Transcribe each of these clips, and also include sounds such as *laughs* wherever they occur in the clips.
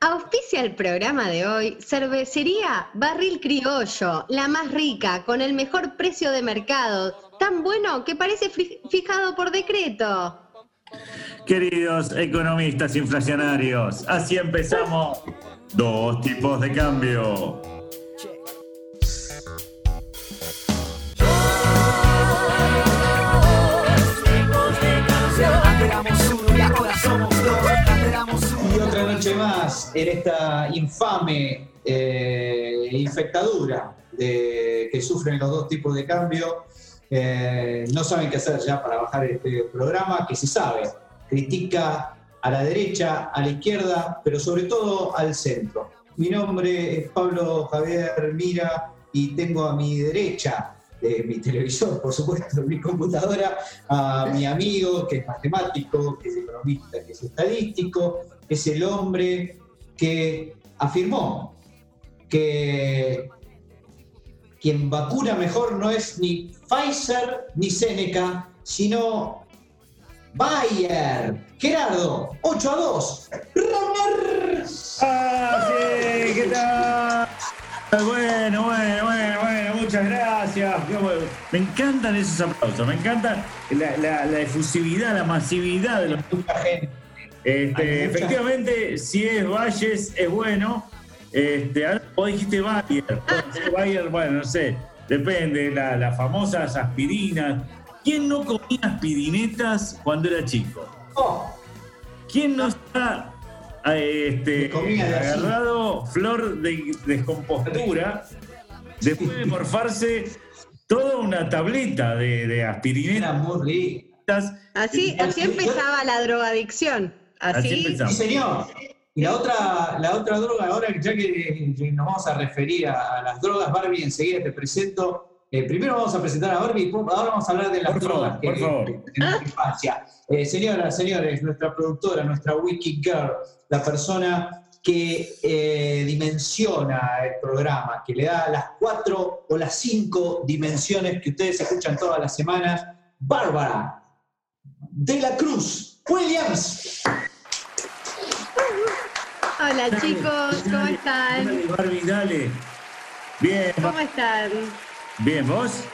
Auspicia el programa de hoy Cervecería Barril Criollo, la más rica, con el mejor precio de mercado, tan bueno que parece fijado por decreto. Queridos economistas inflacionarios, así empezamos. Dos tipos de cambio. Noche más en esta infame eh, infectadura que sufren los dos tipos de cambio. Eh, no saben qué hacer ya para bajar este programa, que se sabe, critica a la derecha, a la izquierda, pero sobre todo al centro. Mi nombre es Pablo Javier Mira y tengo a mi derecha de mi televisor, por supuesto, mi computadora, a mi amigo que es matemático, que es economista, que es estadístico, es el hombre que afirmó que quien vacuna mejor no es ni Pfizer ni Seneca, sino Bayer. Gerardo, 8 a 2. Runner. ¡Ah, sí! ¿Qué tal? Bueno, bueno, bueno, bueno, muchas gracias. Me encantan esos aplausos, me encanta la, efusividad, la masividad de los. Este, efectivamente, si es Valles, es bueno. Este, ahora vos dijiste Bayer. Bayer, bueno, no sé, depende, las la famosas aspirinas. ¿Quién no comía aspirinetas cuando era chico? Oh. ¿Quién no está este, agarrado flor de descompostura después de morfarse toda una tableta de, de aspirinetas? Así, así empezaba la drogadicción. Así, Sí, señor. Y la otra, la otra droga, ahora ya que nos vamos a referir a, las drogas, Barbie, enseguida te presento. Eh, primero vamos a presentar a Barbie, ahora vamos a hablar de las drogas que, en nuestra infancia. Eh, señoras, señores, nuestra productora, nuestra Wiki Girl, la persona que eh, dimensiona el programa, que le da las cuatro o las cinco dimensiones que ustedes escuchan todas las semanas, Bárbara de la Cruz Williams. Hola chicos, ¿cómo están? Dale, Barbie, dale. Bien. ¿Cómo están? Bien, ¿vos?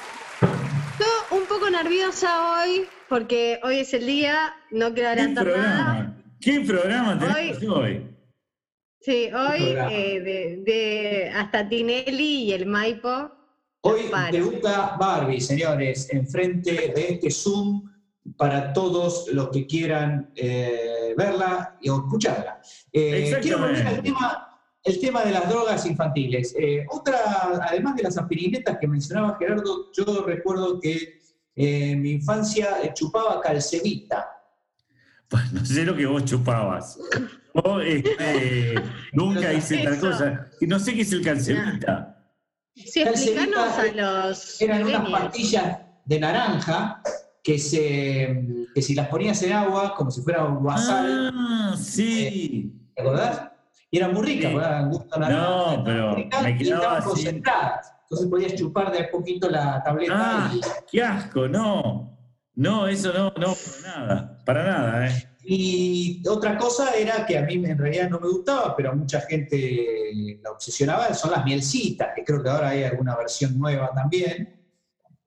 Yo un poco nerviosa hoy, porque hoy es el día, no quiero adelantar nada. ¿Qué programa tenemos hoy? Sí, hoy eh, de, hasta Tinelli y el Maipo. Hoy debuta Barbie, señores, enfrente de este Zoom para todos los que quieran eh, verla o escucharla. Eh, quiero volver al tema, el tema de las drogas infantiles. Eh, otra, además de las aspirinetas que mencionaba Gerardo, yo recuerdo que en mi infancia chupaba calcevita. Pues no sé lo que vos chupabas. Este, *laughs* nunca hice tal cosa. Y no sé qué es el calcevita. Sí, explícanos a los. Eran unas pastillas de naranja que, se, que si las ponías en agua, como si fuera un. Ah, sí. Eh, ¿Te acordás? Y eran muy ricas, sí. gusto naranja. No, pero me quedaba así. concentradas. Entonces podías chupar de a poquito la tableta. Ah, qué asco, no. No, eso no, no, para nada, para nada, ¿eh? Y otra cosa era que a mí en realidad no me gustaba, pero a mucha gente la obsesionaba, son las mielcitas, que creo que ahora hay alguna versión nueva también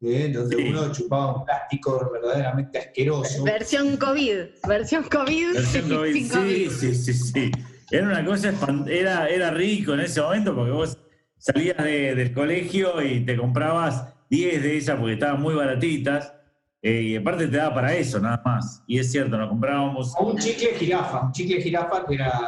donde uno chupaba un plástico verdaderamente asqueroso. Versión COVID, versión COVID. Versión COVID, sí, sí, sí, sí. Era una cosa, era, era rico en ese momento porque vos salías del colegio y te comprabas 10 de esas porque estaban muy baratitas. Eh, y aparte te daba para eso, nada más. Y es cierto, nos comprábamos. un chicle jirafa, un chicle jirafa que era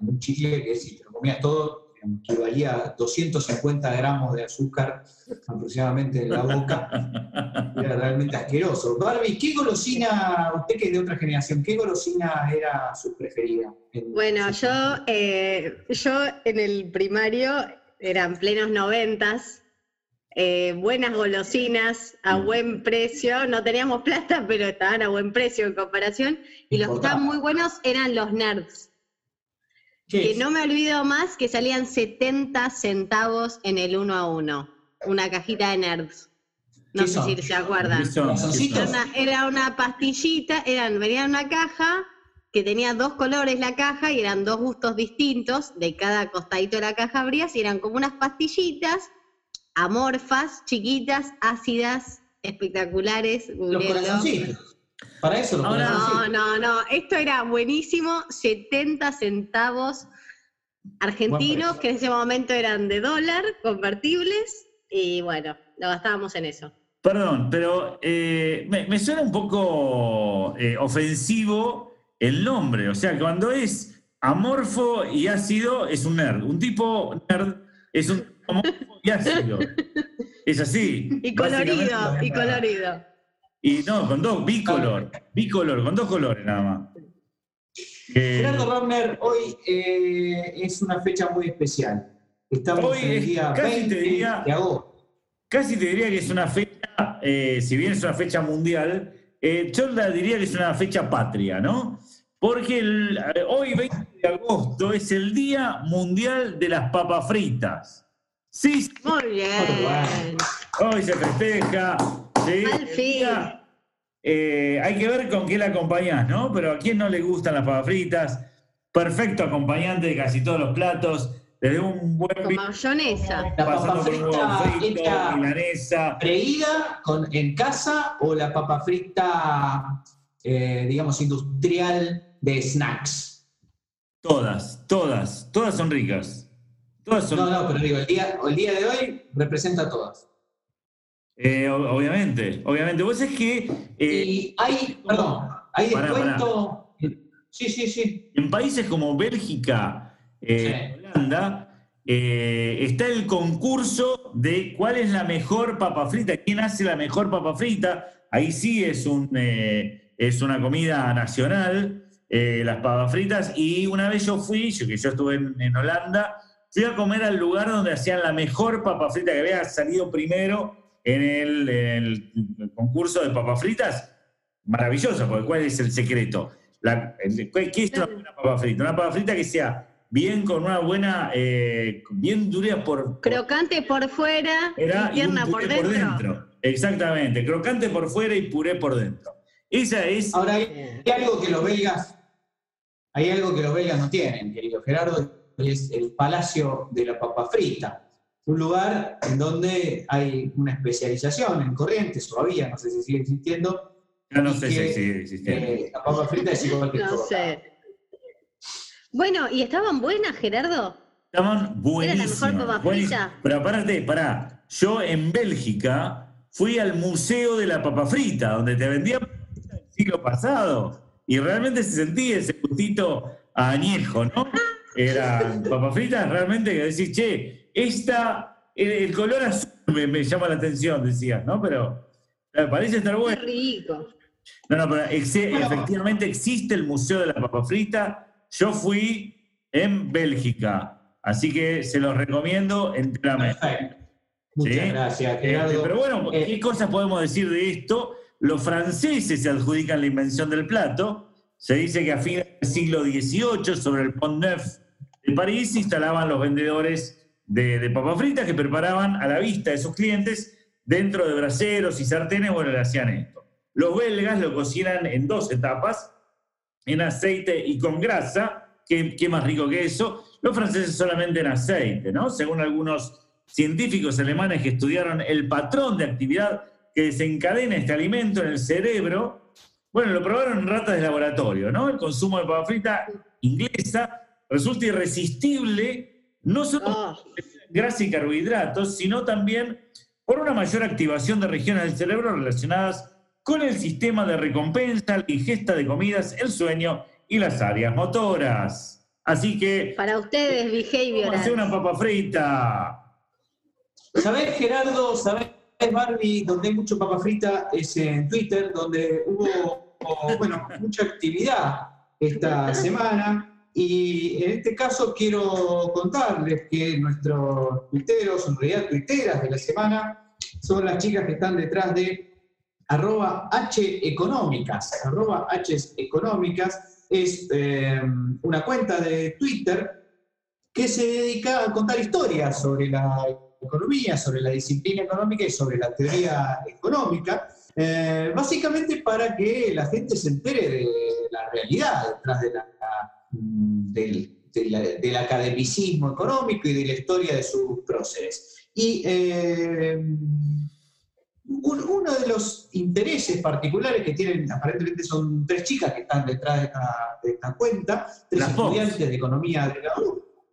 un chicle que si te lo comías todo, que valía 250 gramos de azúcar aproximadamente en la boca. *laughs* Era realmente asqueroso. Barbie, ¿qué golosina, usted que es de otra generación, qué golosina era su preferida? Bueno, yo, eh, yo en el primario eran plenos noventas, eh, buenas golosinas a buen precio, no teníamos plata, pero estaban a buen precio en comparación, y los que estaban muy buenos eran los nerds. Que no me olvido más que salían 70 centavos en el uno a uno. Una cajita de nerds. No ¿Qué sé son? si se acuerdan. Era una, era una pastillita, eran, venía en una caja que tenía dos colores la caja y eran dos gustos distintos. De cada costadito de la caja abrías y eran como unas pastillitas amorfas, chiquitas, ácidas, espectaculares. Los corazoncitos. Para eso Ahora- No, no, no. Esto era buenísimo. 70 centavos argentinos, que en ese momento eran de dólar, convertibles. Y bueno, lo gastábamos en eso. Perdón, pero eh, me, me suena un poco eh, ofensivo el nombre. O sea, cuando es amorfo y ácido, es un nerd. Un tipo nerd es un amorfo y ácido. *laughs* Es así. Y colorido, y colorido. Y no, con dos, bicolor. Bicolor, con dos colores nada más. Eh, Gerardo Ramner, hoy eh, es una fecha muy especial. Estamos Hoy en el día casi te 20 diría- de agosto. Casi te diría que es una fecha, eh, si bien es una fecha mundial, eh, yo la diría que es una fecha patria, ¿no? Porque el- eh, hoy, 20 de agosto, es el Día Mundial de las Papas Fritas. Sí, sí, Muy bien. hoy se festeja. ¿Sí? Al El fin. día, eh, hay que ver con qué la acompañás, ¿no? Pero a quién no le gustan las papas fritas. Perfecto acompañante de casi todos los platos. Desde un buen Con vino, mayonesa. La papa frita frito, hecha milanesa. freída con, en casa o la papa frita, eh, digamos, industrial de snacks. Todas, todas, todas son ricas. Todas son, No, no, pero digo, el día, el día de hoy representa a todas. Eh, obviamente, obviamente. Vos es que eh, y hay, perdón, hay Pará, descuento. Sí, sí, sí. en países como Bélgica, eh, Holanda, está el concurso de cuál es la mejor papa frita, quién hace la mejor papa frita. Ahí sí es, un, es una comida nacional, las papas fritas. Y una vez yo fui, yo que yo estuve en, en Holanda, fui a comer al lugar donde hacían la mejor papa frita que había salido primero en el, en el concurso de papas fritas. Maravilloso, porque ¿cuál es el secreto? La- ¿Qué es una buena papa frita? Una papa frita que sea bien con una buena, eh, bien dura por, Crocante por fuera y tierna por dentro. Exactamente, crocante por fuera y puré por dentro. Esa es Ahora hay, hay algo que los belgas, hay algo que los belgas no tienen, querido Gerardo, y es el Palacio de la Papa Frita. Un lugar en donde hay una especialización en corrientes, todavía, no sé si sigue existiendo. ya no sé que, si sigue existiendo. eh, la papa frita es igual que No todo. sé. Bueno, ¿y estaban buenas, Gerardo? Estaban buenísimas. mejor papa buenísimas. frita? Pero aparte, pará, yo en Bélgica fui al Museo de la Papa Frita, donde te vendían el siglo pasado. Y realmente se sentía ese gustito a añejo, ¿no? Eran papas fritas realmente que decís, che, esta, el, el color azul me, me llama la atención, decías, ¿no? Pero parece estar Qué bueno. rico. No, no, pero efectivamente existe el Museo de la Papa Frita. Yo fui en Bélgica, así que se los recomiendo enteramente. Muchas Sí. gracias, Este, Gerardo. pero bueno, Eh, ¿qué cosas podemos decir de esto? Los franceses se adjudican la invención del plato. Se dice que a fines del siglo XVIII, sobre el Pont Neuf de París, se instalaban los vendedores de, de papas fritas que preparaban a la vista de sus clientes dentro de braseros y sartenes. Bueno, le hacían esto. Los belgas lo cocinan en dos etapas, en aceite y con grasa. ¿Qué, qué más rico que eso? Los franceses solamente en aceite, ¿no? Según algunos científicos alemanes que estudiaron el patrón de actividad que desencadena este alimento en el cerebro, bueno, lo probaron en ratas de laboratorio, ¿no? El consumo de papa frita inglesa resulta irresistible, no solo Oh, grasa y carbohidratos, sino también por una mayor activación de regiones del cerebro relacionadas con el sistema de recompensa, la ingesta de comidas, el sueño y las áreas motoras. Así que, para ustedes, vamos a behavior. hacer una papa frita. ¿Sabés, Gerardo? ¿Sabés, Barbie? Donde hay mucho papa frita es en Twitter, donde hubo, bueno, mucha actividad esta *laughs* semana. Y en este caso quiero contarles que nuestros tuiteros, en realidad tuiteras de la semana, son las chicas que están detrás de arroba H económicas. Arroba es eh, una cuenta de Twitter que se dedica a contar historias sobre la economía, sobre la disciplina económica y sobre la teoría económica, eh, básicamente para que la gente se entere de la realidad detrás de la, del, del, academicismo económico y de la historia de sus próceres. Y eh, uno de los intereses particulares que tienen, aparentemente son tres chicas que están detrás de esta, cuenta, tres estudiantes de economía de la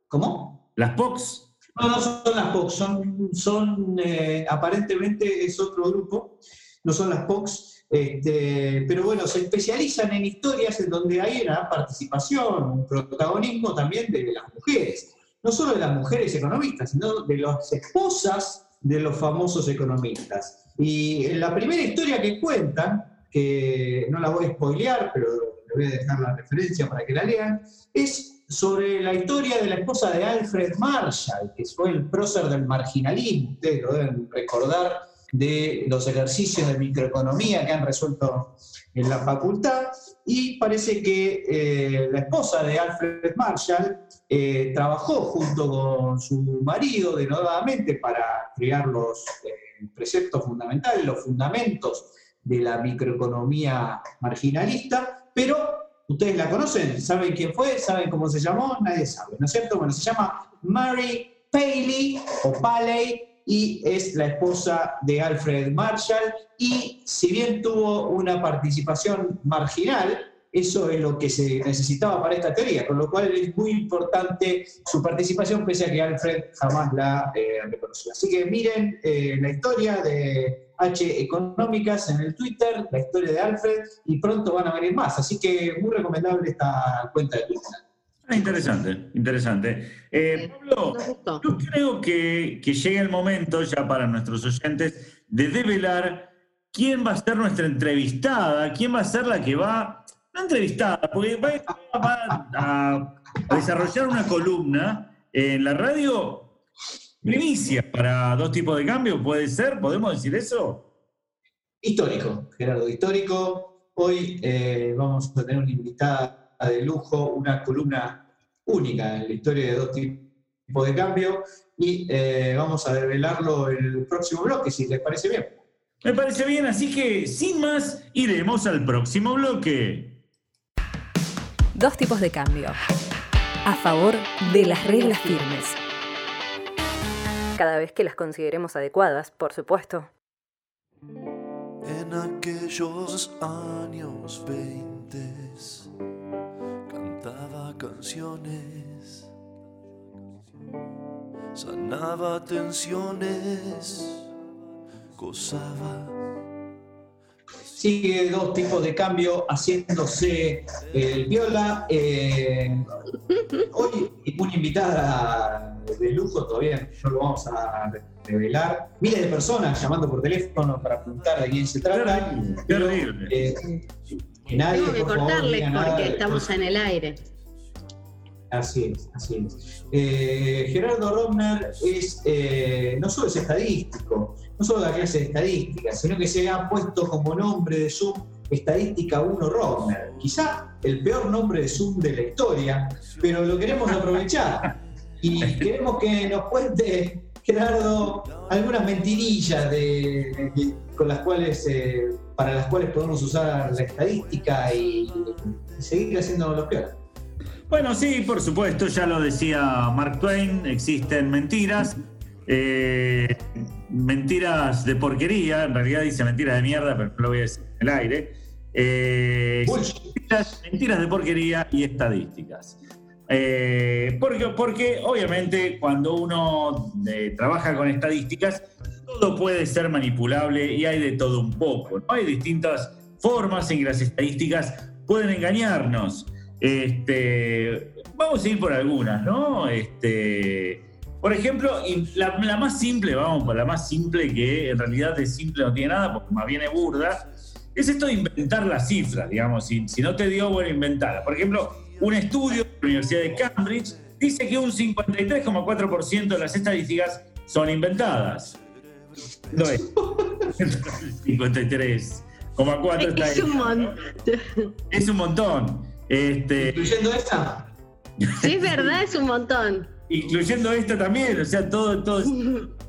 ¿Cómo? ¿Las POCs? No, no son las POCs, son, son eh, aparentemente es otro grupo, no son las POCs. Este, pero bueno, se especializan en historias en donde hay una participación, un protagonismo también de las mujeres, no solo de las mujeres economistas, sino de las esposas de los famosos economistas. Y la primera historia que cuentan, que no la voy a spoilear, pero le voy a dejar la referencia para que la lean, es sobre la historia de la esposa de Alfred Marshall, que fue el prócer del marginalismo. Ustedes lo deben recordar de los ejercicios de microeconomía que han resuelto en la facultad y parece que eh, la esposa de Alfred Marshall eh, trabajó junto con su marido denodadamente para crear los eh, preceptos fundamentales, los fundamentos de la microeconomía marginalista, pero ustedes la conocen, saben quién fue, saben cómo se llamó, nadie sabe, ¿no es cierto? Bueno, se llama Mary Paley o Paley y es la esposa de Alfred Marshall y si bien tuvo una participación marginal, eso es lo que se necesitaba para esta teoría, con lo cual es muy importante su participación, pese a que Alfred jamás la eh, reconoció. Así que miren eh, la historia de H Económicas en el Twitter, la historia de Alfred, y pronto van a venir más. Así que muy recomendable esta cuenta de Twitter. Ah, interesante, interesante. Eh, Pablo, yo creo que, que llega el momento ya para nuestros oyentes de develar quién va a ser nuestra entrevistada, quién va a ser la que va, no entrevistada, porque va, a, desarrollar una columna en la radio primicia para dos tipos de cambio, ¿puede ser? ¿Podemos decir eso? Histórico, Gerardo, histórico. Hoy eh, vamos a tener una invitada de lujo, una columna única en la historia de dos tipos de cambio y eh, vamos a revelarlo en el próximo bloque, si les parece bien. Me parece bien, así que sin más, iremos al próximo bloque. Dos tipos de cambio. A favor de las reglas firmes. Cada vez que las consideremos adecuadas, por supuesto. En aquellos años 20 canciones, sanaba tensiones, gozaba. Sigue dos tipos de cambio haciéndose el viola. Eh, hoy una invitada de lujo, todavía no lo vamos a revelar. Miles de personas llamando por teléfono para preguntar de quién se trata. Terrible. Eh, nadie, Tengo que cortarles porque estamos en el aire. Así es, así es. Eh, Gerardo Romner es, eh, no solo es estadístico, no solo da clase de estadística, sino que se ha puesto como nombre de Zoom Estadística 1 Romner. Quizá el peor nombre de Zoom de la historia, pero lo queremos aprovechar. Y queremos que nos cuente, Gerardo, algunas mentirillas de, con las cuales, eh, para las cuales podemos usar la estadística y, y seguir haciendo lo peor. Bueno, sí, por supuesto, ya lo decía Mark Twain, existen mentiras. Eh, mentiras de porquería, en realidad dice mentiras de mierda, pero no lo voy a decir en el aire. Eh, mentiras, de porquería y estadísticas. Eh, porque, porque obviamente cuando uno trabaja con estadísticas, todo puede ser manipulable y hay de todo un poco. Hay distintas formas en que las estadísticas pueden engañarnos. Este, vamos a ir por algunas, ¿no? Este, por ejemplo, la, más simple, vamos por la más simple, que en realidad de simple no tiene nada, porque más bien es burda, es esto de inventar las cifras, digamos. Si, no te dio, bueno, inventarlas. Por ejemplo, un estudio de la Universidad de Cambridge dice que un 53,4% de las estadísticas son inventadas. No es. *laughs* 53,4 es, un montón. Es un montón. Este... ¿Incluyendo esta? Sí, es verdad, es un montón. incluyendo esta también, o sea, todo, todo es-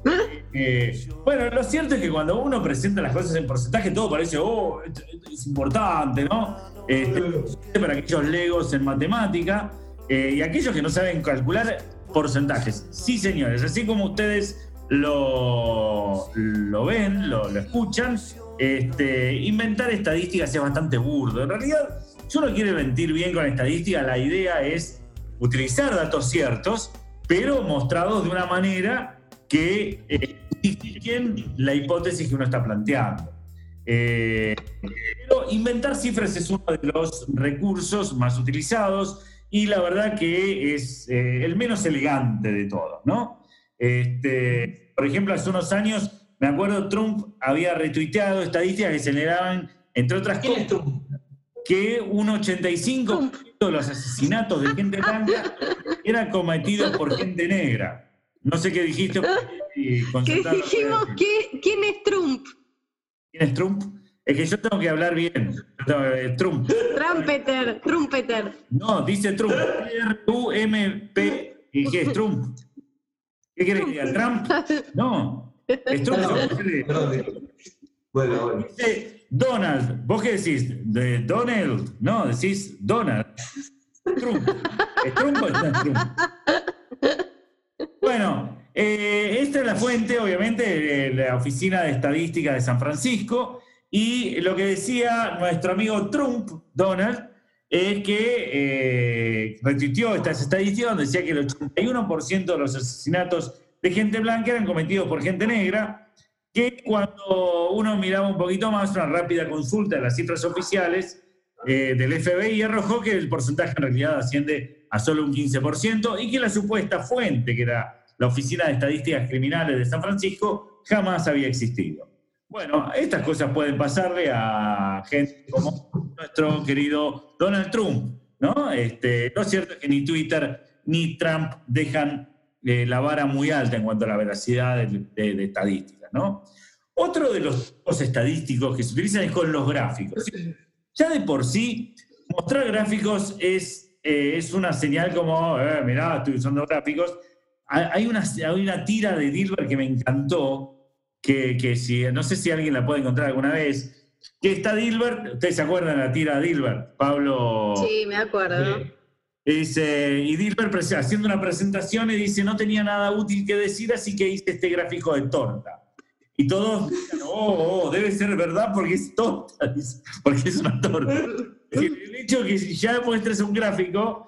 *laughs* eh, bueno, lo cierto es que cuando uno presenta las cosas en porcentaje, todo parece, oh, esto- esto es importante, ¿no? Este, para aquellos legos en matemática eh, y aquellos que no saben calcular porcentajes. Sí, señores, así como ustedes lo, lo ven, lo, lo escuchan, este, inventar estadísticas es bastante burdo. En realidad, si uno quiere mentir bien con estadística, la idea es utilizar datos ciertos, pero mostrados de una manera que eh, justifiquen la hipótesis que uno está planteando. Eh, pero inventar cifras es uno de los recursos más utilizados y la verdad que es eh, el menos elegante de todos, ¿no? Este, por ejemplo, hace unos años, me acuerdo, Trump había retuiteado estadísticas que señalaban, entre otras ¿Quién es cosas, Trump? Que un 85% de los asesinatos de gente blanca eran cometidos por gente negra. No sé qué dijiste. y ¿Qué concentrarlo dijimos? ¿Qué- ¿Quién es Trump? ¿Quién es Trump? Es que yo tengo que hablar bien. Eh, Trump. Trumpeter, Trumpeter. No, dice Trump. R-U-M-P. ¿Y qué es Trump? ¿Qué quiere que diga? ¿Trump? No. Es Trump. Digo. Bueno, bueno. Dice Donald. ¿Vos qué decís? ¿De Donald? No, decís Donald. Trump. ¿Es Trump Trump? Bueno, eh, esta es la fuente, obviamente, de la Oficina de Estadística de San Francisco. Y lo que decía nuestro amigo Trump, Donald, es que eh, estas estadísticas donde decía que el 81% de los asesinatos de gente blanca eran cometidos por gente negra, que cuando uno miraba un poquito más, una rápida consulta de las cifras oficiales eh, del FBI arrojó que el porcentaje en realidad asciende a solo un 15% y que la supuesta fuente, que era la Oficina de Estadísticas Criminales de San Francisco, jamás había existido. Bueno, estas cosas pueden pasarle a gente como nuestro querido Donald Trump, ¿no? Este, lo cierto es que ni Twitter ni Trump dejan eh, la vara muy alta en cuanto a la veracidad de, de- de estadísticas, ¿no? Otro de los tipos estadísticos que se utilizan es con los gráficos. Ya de por sí, mostrar gráficos es, eh, es una señal como, eh, mirá, estoy usando gráficos. Hay una, hay una tira de Dilbert que me encantó, que, que si, no sé si alguien la puede encontrar alguna vez, que está Dilbert, ustedes se acuerdan de la tira de Dilbert, Pablo. Sí, me acuerdo. Dice, y Dilbert haciendo una presentación y dice, no tenía nada útil que decir, así que hice este gráfico de torta. Y todos dicen, oh, oh, debe ser verdad porque es torta, *laughs* porque es una torta. El hecho que ya muestres un gráfico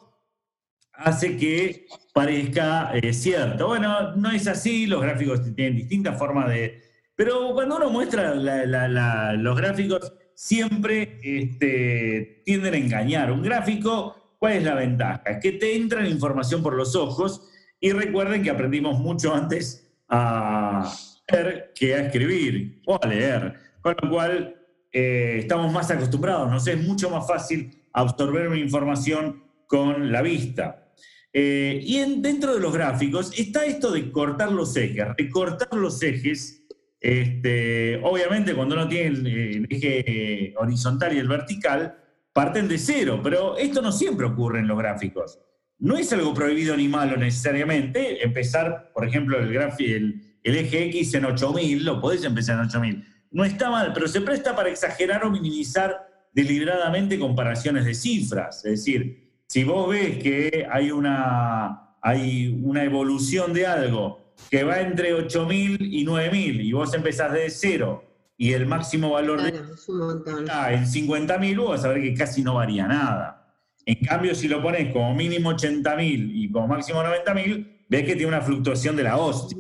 hace que parezca eh, cierto. Bueno, no es así, los gráficos tienen distintas formas de... Pero cuando uno muestra la- la- la- los gráficos, siempre este, tienden a engañar. Un gráfico, ¿cuál es la ventaja? Que te entra la información por los ojos y recuerden que aprendimos mucho antes a leer que a escribir o a leer. Con lo cual, eh, estamos más acostumbrados, nos es mucho más fácil absorber una información con la vista. Eh, y en- dentro de los gráficos está esto de cortar los ejes, recortar los ejes. Este, obviamente, cuando uno tiene el eje horizontal y el vertical, parten de cero, pero esto no siempre ocurre en los gráficos. No es algo prohibido ni malo necesariamente. Empezar, por ejemplo, el, el, el eje X en 8000, lo podés empezar en 8000. No está mal, pero se presta para exagerar o minimizar deliberadamente comparaciones de cifras. Es decir, si vos ves que hay una, hay una evolución de algo que va entre 8.000 y 9.000 y vos empezás de cero y el máximo valor de Claro, está en 50.000, vos vas a ver que casi no varía nada. En cambio, si lo pones como mínimo 80.000 y como máximo 90.000, ves que tiene una fluctuación de la hostia.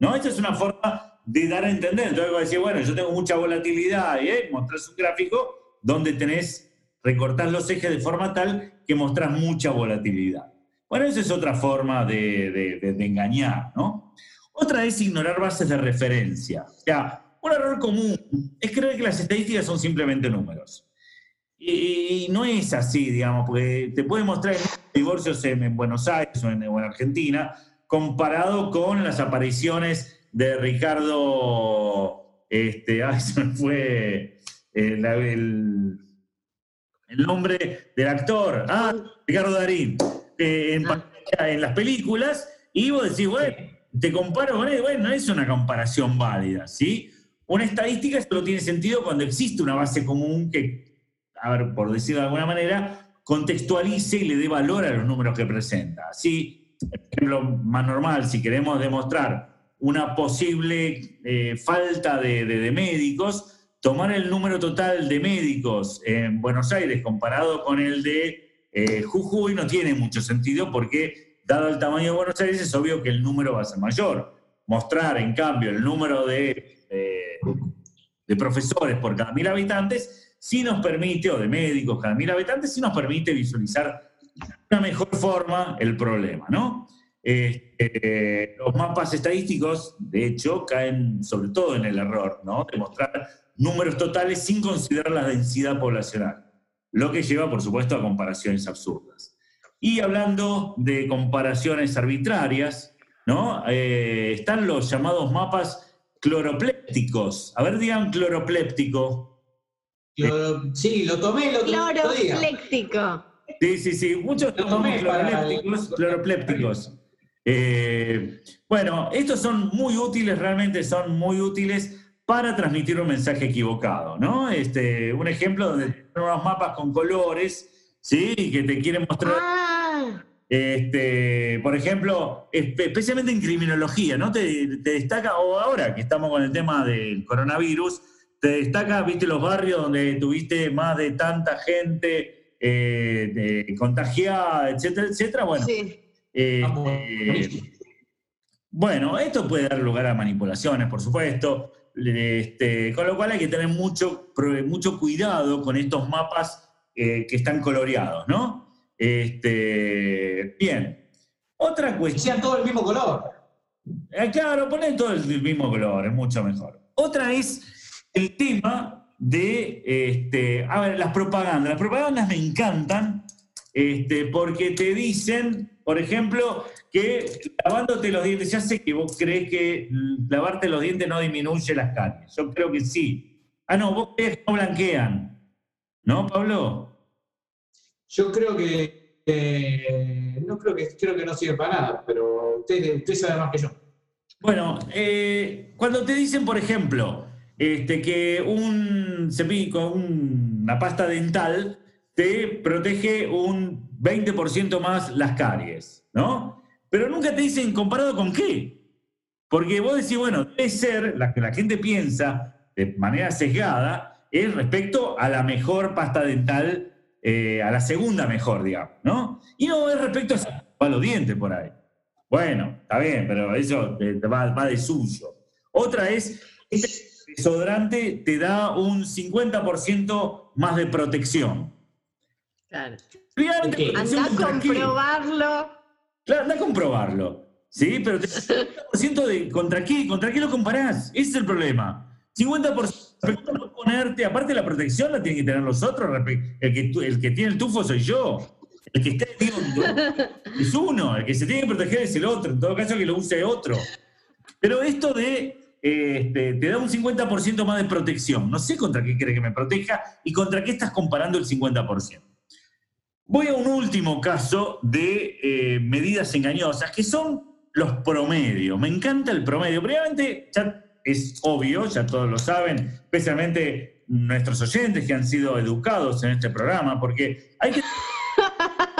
¿No? Esta es una forma de dar a entender. Entonces vos decís, bueno, yo tengo mucha volatilidad, ¿eh? mostrás un gráfico donde tenés, recortás los ejes de forma tal que mostrás mucha volatilidad. Bueno, esa es otra forma de, de- de- de engañar, ¿no? Otra es ignorar bases de referencia. O sea, un error común es creer que las estadísticas son simplemente números. Y, y no es así, digamos, porque te puede mostrar divorcios en, en Buenos Aires o en, en Argentina comparado con las apariciones de Ricardo, este, *laughs* ay, se me fue eh, el, el nombre del actor, ah, Ricardo Darín, eh, en, Ah. las películas Y vos decís, bueno, te comparo con él, bueno, no es una comparación válida, ¿sí? Una estadística solo tiene sentido cuando existe una base común que, a ver, por decirlo de alguna manera, contextualice y le dé valor a los números que presenta. Así, ejemplo más normal, si queremos demostrar una posible eh, falta de, de- médicos, tomar el número total de médicos en Buenos Aires comparado con el de eh, Jujuy no tiene mucho sentido porque, dado el tamaño de Buenos Aires, es obvio que el número va a ser mayor. Mostrar, en cambio, el número de, de profesores por cada mil habitantes sí nos permite, o de médicos cada mil habitantes, sí nos permite visualizar de una mejor forma el problema, ¿no? Este, los mapas estadísticos, de hecho, caen sobre todo en el error, ¿no? De mostrar números totales sin considerar la densidad poblacional, lo que lleva, por supuesto, a comparaciones absurdas. Y hablando de comparaciones arbitrarias, ¿no? Eh, están los llamados mapas cloroplécticos. A ver, digan cloropléctico. Cloro- sí, lo tomé el otro día. Clorofléctico. Sí, sí, sí, muchos Lo tomé cloroplécticos. Eh, bueno, estos son muy útiles, realmente son muy útiles para transmitir un mensaje equivocado, ¿no? Este, un ejemplo donde tienen unos mapas con colores, ¿sí? Que te quieren mostrar, Ah, este, por ejemplo, espe- especialmente en criminología, ¿no? Te, te destaca, o ahora que estamos con el tema del coronavirus, te destaca, viste, los barrios donde tuviste más de tanta gente eh, de- contagiada, etcétera, etcétera. Bueno, sí. eh, Ah, bueno, eh, esto puede dar lugar a manipulaciones, por supuesto, este, con lo cual hay que tener mucho, mucho cuidado con estos mapas eh, que están coloreados, ¿no? Este, bien. Otra Que cuestión. sean todos el mismo color. Eh, claro, ponen todo el mismo color, es mucho mejor. Otra es el tema de, este, a ver, las propagandas. Las propagandas me encantan este, porque te dicen, por ejemplo, que lavándote los dientes, ya sé que vos crees que lavarte los dientes no disminuye las caries. Yo creo que sí. Ah, no, vos crees que no blanquean. ¿No, Pablo? Yo creo que eh, no creo que creo que no sirve para nada, pero usted, usted sabe más que yo. Bueno, eh, cuando te dicen, por ejemplo, este, que un cepillo, un- una pasta dental te protege un 20% más las caries, ¿no? Pero nunca te dicen comparado con qué. Porque vos decís, bueno, debe ser, la que la gente piensa de manera sesgada, es respecto a la mejor pasta dental, eh, a la segunda mejor, digamos, ¿no? Y no es respecto a los dientes por ahí. Bueno, está bien, pero eso eh, va, va de suyo. Otra es, este desodorante te da un 50% más de protección. Claro. Protección Anda a comprobarlo. Claro, anda a comprobarlo. ¿Sí? Pero te 50% de contra qué, contra qué lo comparás. Ese es el problema. 50% a no ponerte, aparte la protección la tienen que tener los otros, el que, el tiene el tufo soy yo. El que está hediondo es uno, el que se tiene que proteger es el otro, en todo caso que lo use otro. Pero esto de, este, te da un 50% más de protección. No sé contra qué crees que me proteja y contra qué estás comparando el 50%. Voy a un último caso de eh, medidas engañosas, que son los promedios. Me encanta el promedio. Primeramente, ya es obvio, ya todos lo saben, especialmente nuestros oyentes que han sido educados en este programa, porque hay que... *laughs*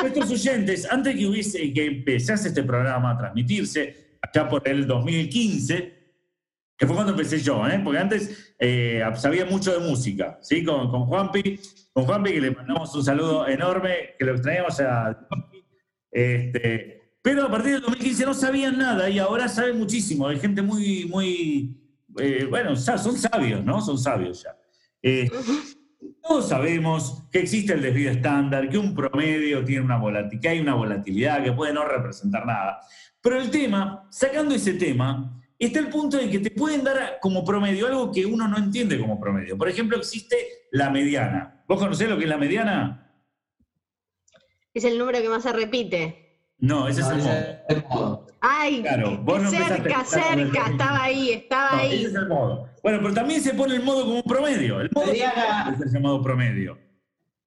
Nuestros oyentes, antes que, hubiese, que empezase este programa a transmitirse, allá por el 2015, que fue cuando empecé yo, ¿eh? porque antes eh, sabía mucho de música, ¿sí? Con, con Juanpi, con Juanpi, que le mandamos un saludo enorme, que lo extrañamos a este, pero a partir del 2015 no sabían nada y ahora saben muchísimo. Hay gente muy, muy, eh, bueno, son sabios, ¿no? Son sabios ya. Eh, todos sabemos que existe el desvío estándar, que un promedio tiene una volatilidad, que hay una volatilidad que puede no representar nada. Pero el tema, sacando ese tema, está el punto en que te pueden dar como promedio algo que uno no entiende como promedio. Por ejemplo, existe la mediana. ¿Vos conocés lo que es la mediana? Es el número que más se repite. No, ese es el modo. es el modo. Ay, Claro, vos no cerca, cerca, estaba ahí, estaba No, ese ahí. es el modo. Bueno, pero también se pone el modo como un promedio. El modo Mediana. es el llamado promedio.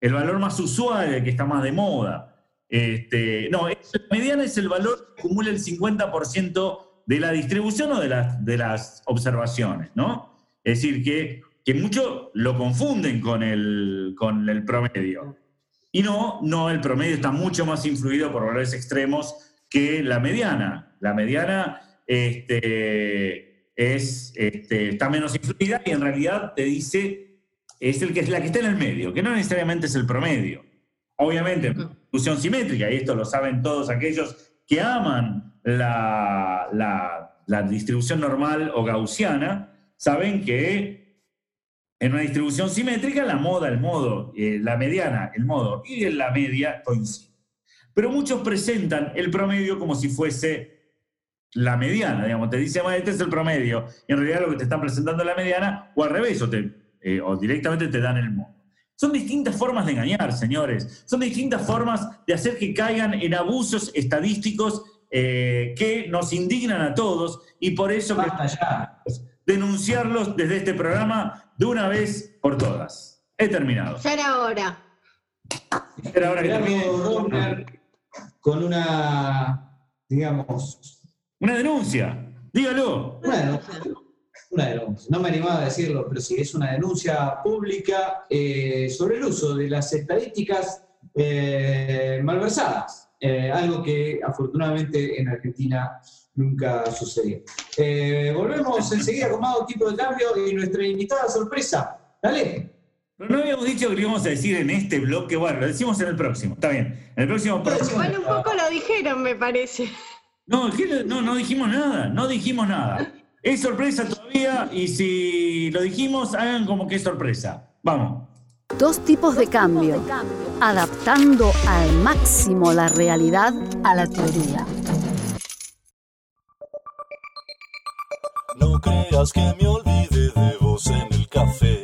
El valor más usual, el que está más de moda. Este, no, mediana es el valor que acumula el 50% de la distribución o de las, de las observaciones, ¿no? Es decir, que, que muchos lo confunden con el, con el promedio. Y no, no, el promedio está mucho más influido por valores extremos que la mediana. La mediana este, es, este, está menos influida y en realidad te dice, es, el que, es la que está en el medio, que no necesariamente es el promedio. Obviamente, distribución simétrica, y esto lo saben todos aquellos que aman la, la distribución normal o gaussiana, saben que en una distribución simétrica, la moda, el modo, eh, la mediana, el modo y la media coinciden. Pero muchos presentan el promedio como si fuese la mediana, digamos, te dice, este es el promedio, y en realidad lo que te están presentando es la mediana, o al revés, o, eh, o directamente te dan el modo. Son distintas formas de engañar, señores. Son distintas formas de hacer que caigan en abusos estadísticos eh, que nos indignan a todos y por eso denunciarlos desde este programa de una vez por todas. He terminado. Ya era hora. Era hora que termine. Con una, digamos... Una denuncia. Dígalo. Una denuncia. Una denuncia. No me animaba a decirlo, pero sí, es una denuncia pública eh, sobre el uso de las estadísticas eh, malversadas. Eh, algo que afortunadamente en Argentina nunca sucedió. Eh, volvemos enseguida con más tipo de cambio y nuestra invitada sorpresa. Dale. Pero no habíamos dicho que lo íbamos a decir en este bloque, bueno, lo decimos en el próximo, está bien. En el próximo Bueno, un poco lo dijeron, me parece. No, no, no dijimos nada, no dijimos nada. Es sorpresa todavía y si lo dijimos, hagan como que es sorpresa. Vamos. Dos tipos de cambio, adaptando al máximo la realidad a la teoría. Que me olvide de vos en el café.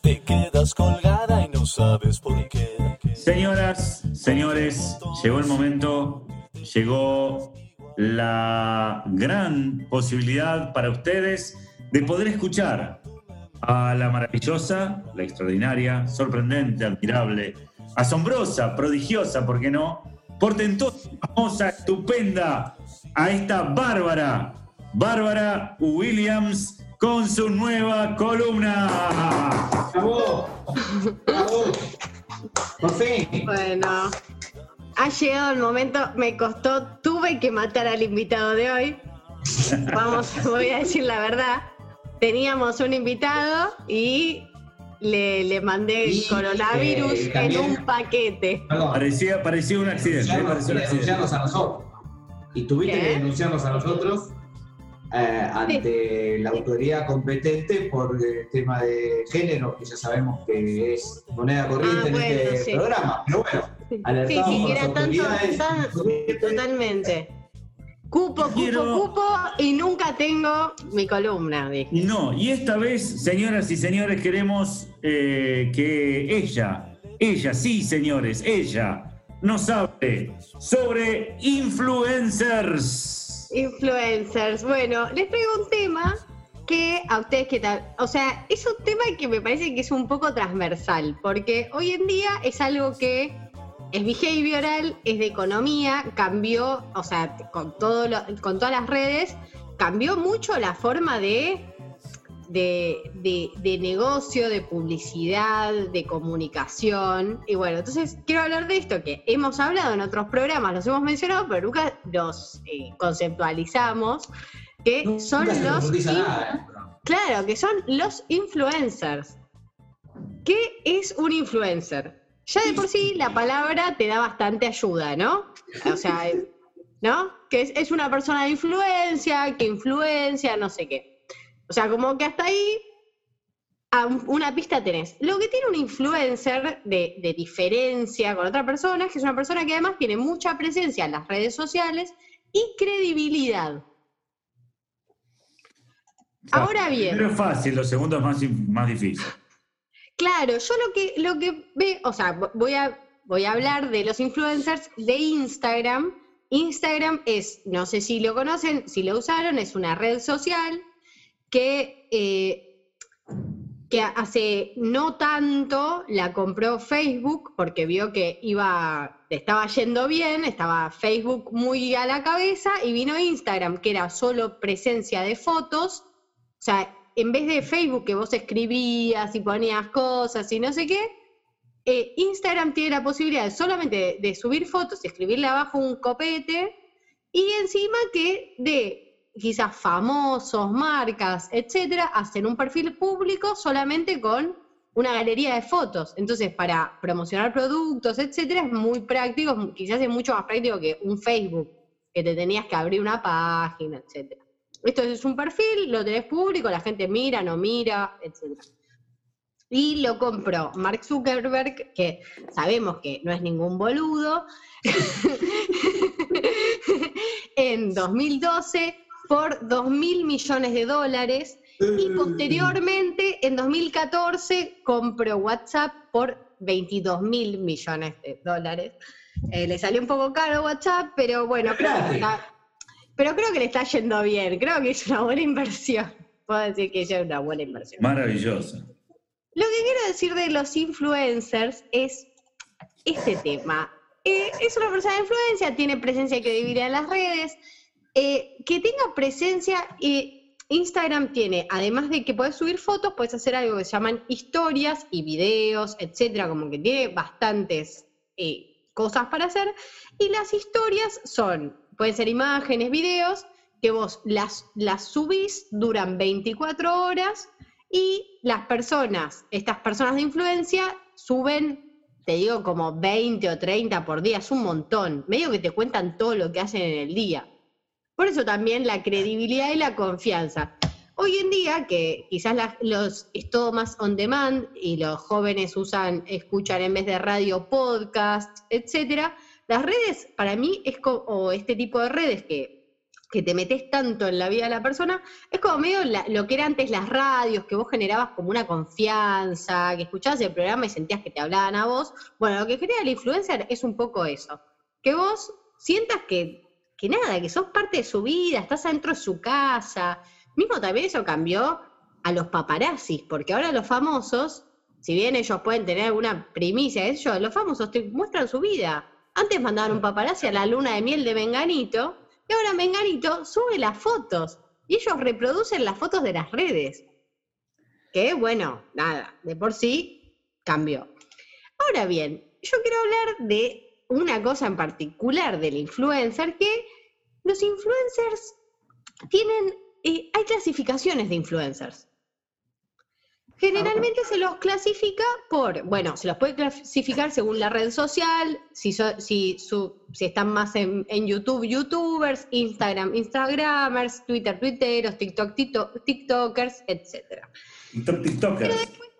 Te quedas colgada y no sabes por qué. Señoras, señores, llegó el momento, llegó la gran posibilidad para ustedes de poder escuchar a la maravillosa, la extraordinaria, sorprendente, admirable, asombrosa, prodigiosa, ¿por qué no? Portentosa, famosa, estupenda, a esta bárbara Bárbara Williams con su nueva columna. ¡Bravo! ¡Bravo! Por fin. Bueno, ha llegado el momento, me costó, tuve que matar al invitado de hoy. Vamos, *laughs* voy a decir la verdad. Teníamos un invitado y le, mandé el coronavirus eh, en un paquete. Parecía, parecía un accidente. Parecía a nosotros. Y tuviste que denunciarnos a nosotros eh, ante la autoridad competente por el tema de género, que ya sabemos que es moneda corriente ah, en este programa. Pero bueno, alertamos sí, sí, era tanto, totalmente. Cupo, cupo, cupo y nunca tengo mi columna. No, y esta vez, señoras y señores, queremos eh, que ella, ella, sí, señores, ella nos hable sobre influencers. Influencers. Bueno, les traigo un tema que a ustedes que tal, o sea, es un tema que me parece que es un poco transversal, porque hoy en día es algo que es behavioral, es de economía, cambió, o sea, con, todo con todas las redes, cambió mucho la forma de de, negocio, de publicidad, de comunicación. Y bueno, entonces quiero hablar de esto que hemos hablado en otros programas, los hemos mencionado, pero nunca los eh, conceptualizamos, que son los... Claro, que son los influencers. ¿Qué es un influencer? Ya de por sí la palabra te da bastante ayuda, ¿no? O sea, ¿no? Que es, es una persona de influencia, que influencia, no sé qué. O sea, como que hasta ahí una pista tenés. Lo que tiene un influencer de, diferencia con otra persona es que es una persona que además tiene mucha presencia en las redes sociales y credibilidad. Ahora bien. Pero es fácil, lo segundo es más, más difícil. *laughs* Claro, yo lo que, lo que ve, o sea, voy a, voy a hablar de los influencers de Instagram. Instagram es, no sé si lo conocen, si lo usaron, es una red social que, eh, que hace no tanto la compró Facebook porque vio que iba, estaba yendo bien, estaba Facebook muy a la cabeza y vino Instagram, que era solo presencia de fotos. O sea, en vez de Facebook que vos escribías y ponías cosas y no sé qué, eh, Instagram tiene la posibilidad solamente de, de subir fotos y escribirle abajo un copete y encima que de quizás famosos, marcas, etcétera, hacen un perfil público solamente con una galería de fotos. Entonces, para promocionar productos, etcétera, es muy práctico, quizás es mucho más práctico que un Facebook, que te tenías que abrir una página, etcétera. Esto es un perfil, lo tenés público, la gente mira, no mira, etcétera. Y lo compró Mark Zuckerberg, que sabemos que no es ningún boludo, *laughs* en 2012 por 2 mil millones de dólares y posteriormente en 2014 compró WhatsApp por 22 mil millones de dólares. Eh, le salió un poco caro WhatsApp, pero bueno, creo que, está- pero creo que le está yendo bien. Creo que es una buena inversión. *laughs* Puedo decir que es una buena inversión. Maravilloso. Lo que quiero decir de los influencers es este tema. Eh, es una persona de influencia, tiene presencia y credibilidad en las redes. Eh, que tenga presencia, Instagram tiene, además de que puedes subir fotos, puedes hacer algo que se llaman historias y videos, etcétera, como que tiene bastantes eh, cosas para hacer. Y las historias son, pueden ser imágenes, videos, que vos las subís, duran 24 horas y las personas, estas personas de influencia, suben, te digo, como 20 o 30 por día, es un montón. Medio que te cuentan todo lo que hacen en el día. Por eso también la credibilidad y la confianza. Hoy en día, que quizás la- los, es todo más on demand y los jóvenes usan, escuchan en vez de radio podcast, etcétera, las redes, para mí, es co- o este tipo de redes que, que te metes tanto en la vida de la persona, es como medio la- lo que era antes las radios, que vos generabas como una confianza, que escuchabas el programa y sentías que te hablaban a vos. Bueno, lo que genera el influencer es un poco eso. Que vos sientas que, que nada, que sos parte de su vida, estás adentro de su casa. Mismo también eso cambió a los paparazzis, porque ahora los famosos, si bien ellos pueden tener alguna primicia, ellos, los famosos te muestran su vida. Antes mandaban un paparazzi a la luna de miel de Menganito, y ahora Menganito sube las fotos, y ellos reproducen las fotos de las redes. Que bueno, nada, de por sí cambió. Ahora bien, yo quiero hablar de una cosa en particular del influencer, que los influencers tienen, eh, hay clasificaciones de influencers. Generalmente se los clasifica por, bueno, se los puede clasificar según la red social, si, so- si, su- si están más en, en YouTube, YouTubers, Instagram, Instagramers, Twitter, Twitteros, TikTok, TikTokers, etc. TikTok, TikTokers.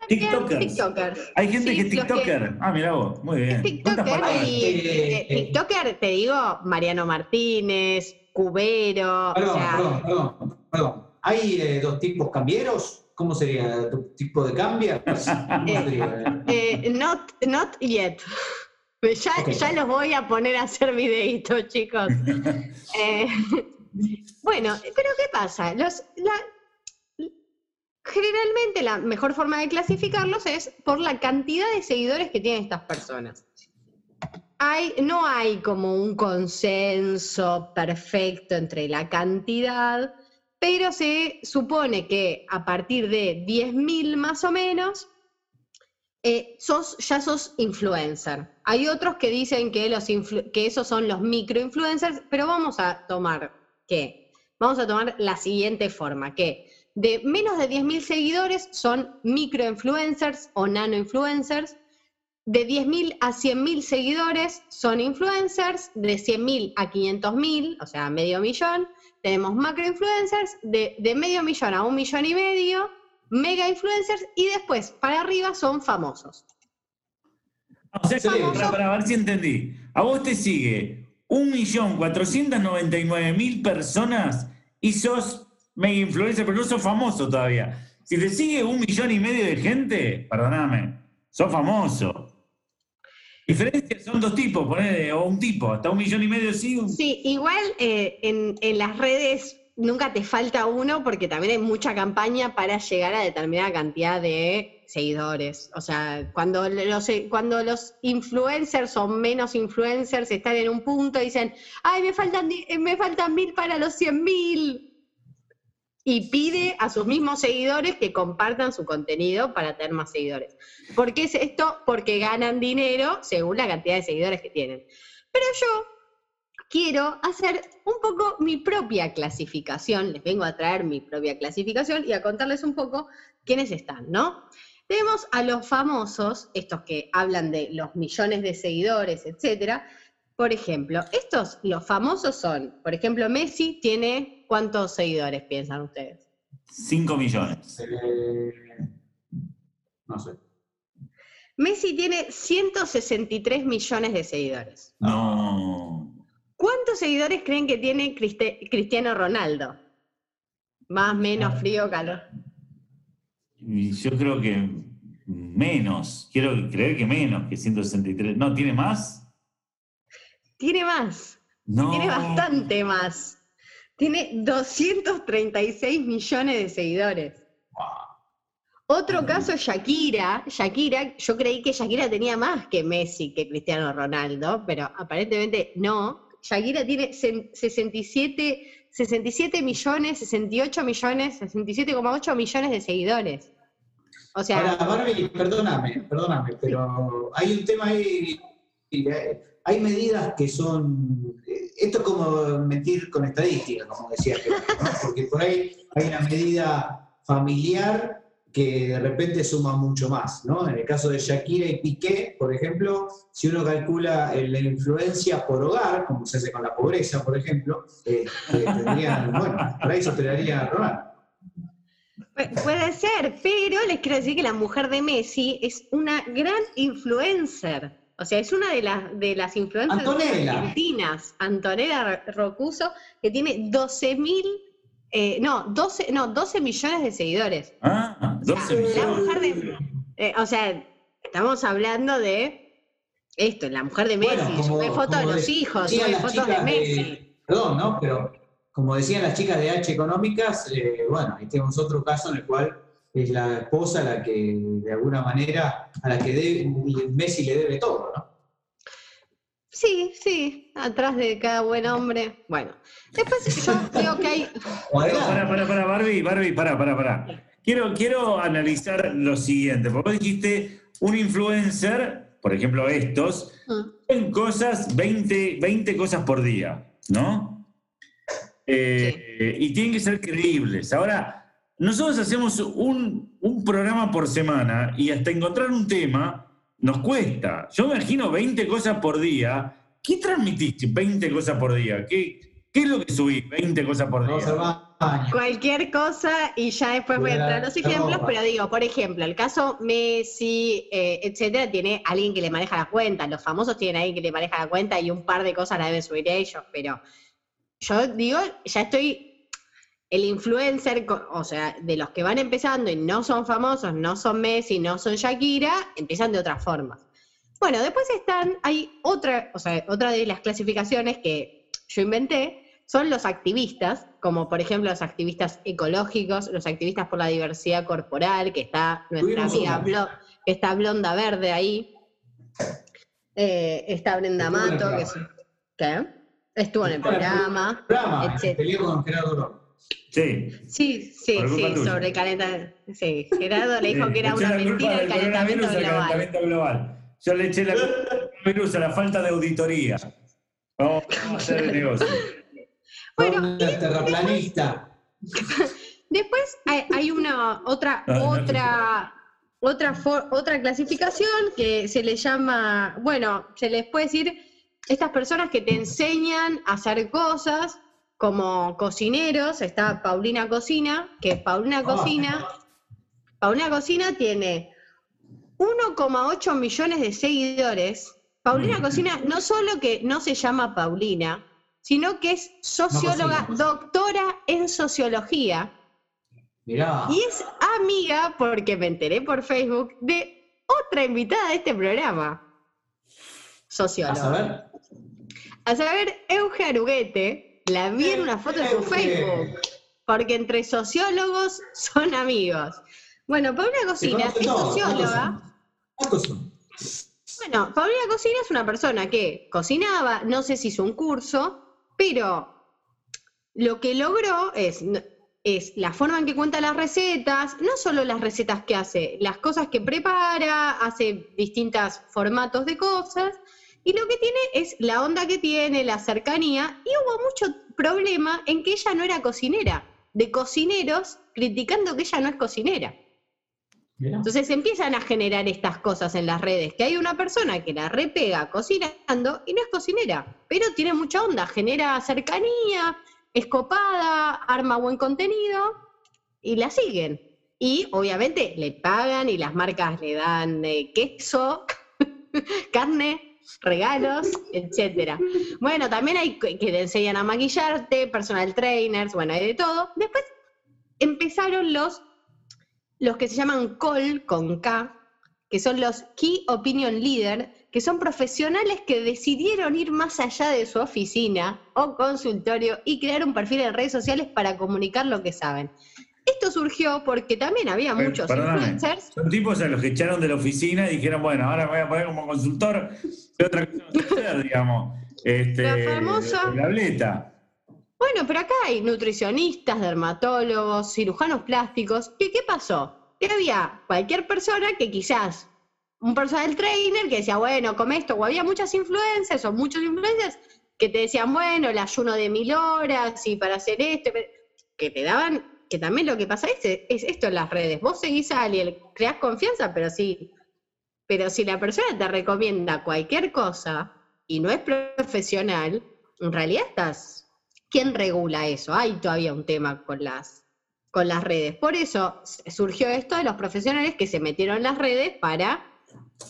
TikTokers. TikTokers. Hay gente Sí, que es que- TikToker. Ah, mira vos. Muy bien. ¿Cuántas TikToker y Eh, eh, TikToker, te digo, Mariano Martínez, Cubero, Perdón, o sea, perdón, perdón, perdón. ¿Hay eh, dos tipos cambieros? ¿Cómo sería? ¿Tu tipo de cambias? ¿Cómo *laughs* Eh, eh, not, not yet. *laughs* Ya, ya los voy a poner a hacer videitos, chicos. *laughs* Eh, bueno, pero ¿qué pasa? Los, la- generalmente la mejor forma de clasificarlos es por la cantidad de seguidores que tienen estas personas. No hay como un consenso perfecto entre la cantidad, pero se supone que a partir de 10.000 más o menos, eh, sos, ya sos influencer. Hay otros que dicen que, que esos son los microinfluencers, pero vamos a tomar que, vamos a tomar la siguiente forma, que de menos de 10.000 seguidores son microinfluencers o nanoinfluencers, de 10.000 a 100.000 seguidores son influencers, de 100.000 a 500.000, o sea, medio millón, tenemos macroinfluencers, de, de medio millón a un millón y medio, mega influencers, y después para arriba son famosos. O sea, para, para ver si entendí. A vos te sigue 1.499.000 personas y sos mega influencer, pero no sos famoso todavía. Si te sigue un millón y medio de gente, perdóname, sos famoso. Diferencias son dos tipos, ponele, o un tipo, hasta un millón y medio sí. un- Sí, igual eh, en, en las redes nunca te falta uno porque también hay mucha campaña para llegar a determinada cantidad de seguidores. O sea, cuando los, cuando los influencers o menos influencers están en un punto y dicen, ay, me faltan, me faltan mil para los cien mil. Y pide a sus mismos seguidores que compartan su contenido para tener más seguidores. ¿Por qué es esto? Porque ganan dinero según la cantidad de seguidores que tienen. Pero yo quiero hacer un poco mi propia clasificación, les vengo a traer mi propia clasificación y a contarles un poco quiénes están, ¿no? Tenemos a los famosos, estos que hablan de los millones de seguidores, etcétera. Por ejemplo, estos, los famosos son, por ejemplo, Messi tiene ¿cuántos seguidores piensan ustedes? 5 millones. Eh, no sé. Messi tiene 163 millones de seguidores. No. ¿Cuántos seguidores creen que tiene Criste- Cristiano Ronaldo? Más, menos, frío, calor. Yo creo que menos. Quiero creer que menos que 163. No, ¿tiene más? Tiene más, No. tiene bastante más. Tiene 236 millones de seguidores. Otro caso, Shakira. Shakira, yo creí que Shakira tenía más que Messi, que Cristiano Ronaldo, pero aparentemente no. Shakira tiene se- 67, 67 millones, 68 millones, 67,8 millones de seguidores. O sea, Ahora, Barbie, perdóname, perdóname, pero hay un tema ahí. y, eh, Hay medidas que son. eh, Esto es como mentir con estadística, como decía ¿no? Porque por ahí hay una medida familiar que de repente suma mucho más, ¿no? En el caso de Shakira y Piqué, por ejemplo, si uno calcula la influencia por hogar, como se hace con la pobreza, por ejemplo, eh, *laughs* bueno, por ahí superaría a Ronaldo. Pu- Puede ser, pero les quiero decir que la mujer de Messi es una gran influencer. O sea, es una de las, de las Antonella. argentinas, Antonella Rocuso, que tiene 12 mil, eh, no, 12, no, 12 millones de seguidores. Ah, 12 La millones. mujer de, eh, o sea, estamos hablando de esto, la mujer de Messi, Bueno, como- sube fotos de los hijos, decían sube las fotos de chicas Messi. Perdón, ¿no? Pero como decían las chicas de H Económicas, eh, bueno, ahí tenemos otro caso en el cual es la esposa la que, de alguna manera, a la que debe- Messi le debe todo, ¿no? Sí, sí, atrás de cada buen hombre. Bueno, después yo veo que hay Para, para, para, Barbie, Barbie, para, para, para. Quiero, quiero analizar lo siguiente, porque vos dijiste un influencer, por ejemplo estos, Mm. en cosas, 20, 20 cosas por día, ¿no? Eh, Y tienen que ser creíbles. Ahora, nosotros hacemos un, un programa por semana y hasta encontrar un tema nos cuesta. Yo me imagino 20 cosas por día. ¿Qué transmitiste 20 cosas por día? ¿Qué, qué es lo que subís 20 cosas por día? Cualquier cosa y ya después voy a entrar a los ejemplos, pero digo, por ejemplo, el caso Messi, eh, etcétera, tiene alguien que le maneja la cuenta. Los famosos tienen alguien que le maneja la cuenta y un par de cosas la deben subir ellos, pero yo digo, ya estoy. El influencer, o sea, de los que van empezando y no son famosos, no son Messi, no son Shakira, empiezan de otras formas. Bueno, después están, hay otra, o sea, otra de las clasificaciones que yo inventé, son los activistas, como por ejemplo los activistas ecológicos, los activistas por la diversidad corporal, que está nuestra amiga. Blo- que está Blonda Verde ahí, eh, está Brenda Estuvo Mato, que, es- ¿qué? estuvo en el Estuvo en el programa. Programa, etcétera. Sí. Sí, sí, sí, tuya. sobre el calentamiento. Sí, Gerardo le dijo Sí, que era una mentira el calentamiento global. calentamiento global. Yo le eché la culpa al a la falta de auditoría. Vamos a hacer el negocio. *laughs* Bueno, Una terraplanista. *laughs* Después hay, hay una otra, Ah, no, otra, otra, for- otra clasificación que se le llama, bueno, se les puede decir estas personas que te enseñan a hacer cosas como cocineros. Está Paulina Cocina, que Paulina Ah. Cocina, Paulina Cocina tiene 1,8 millones de seguidores. Paulina Mm. Cocina no solo que no se llama Paulina, sino que es socióloga, doctora en sociología. Mirá. Y es amiga, porque me enteré por Facebook, de otra invitada de este programa. ¿Vas Socióloga. a ver? A saber, Euge Aruguete, la vi en una foto de su. Facebook, porque entre sociólogos *laughs* son amigos. Bueno, Paulina Cocina es socióloga. Bueno, Paulina Cocina es una persona que cocinaba, no sé si hizo un curso, pero lo que logró es, es la forma en que cuenta las recetas, no solo las recetas que hace, las cosas que prepara, hace distintos formatos de cosas, y lo que tiene es la onda que tiene, la cercanía, y hubo mucho problema en que ella no era cocinera, de cocineros criticando que ella no es cocinera. Entonces empiezan a generar estas cosas en las redes, que hay una persona que la repega cocinando y no es cocinera, pero tiene mucha onda, genera cercanía, es copada, arma buen contenido y la siguen. Y obviamente le pagan y las marcas le dan eh, queso, *laughs* carne, regalos, etcétera. Bueno, también hay que te enseñan a maquillarte, personal trainers, bueno, hay de todo. Después empezaron los los que se llaman COL con K, que son los Key Opinion Leader, que son profesionales que decidieron ir más allá de su oficina o consultorio y crear un perfil en redes sociales para comunicar lo que saben. Esto surgió porque también había Per- muchos perdóname. influencers. Son tipos a los que echaron de la oficina y dijeron, bueno, ahora me voy a poner como consultor, ¿qué otra cosa *laughs* digamos? Este, La famosa- La tableta. Bueno, pero acá hay nutricionistas, dermatólogos, cirujanos plásticos. ¿Qué, qué pasó? Que había cualquier persona que quizás, un personal trainer que decía, bueno, come esto, o había muchas influencers o muchos influencers que te decían, bueno, el ayuno de mil horas y para hacer esto, que te daban, que también lo que pasa es, es esto en las redes. Vos seguís a alguien, creás confianza, pero sí, pero si la persona te recomienda cualquier cosa y no es profesional, en realidad estás ¿quién regula eso? Hay todavía un tema con las, con las redes. Por eso surgió esto de los profesionales que se metieron en las redes para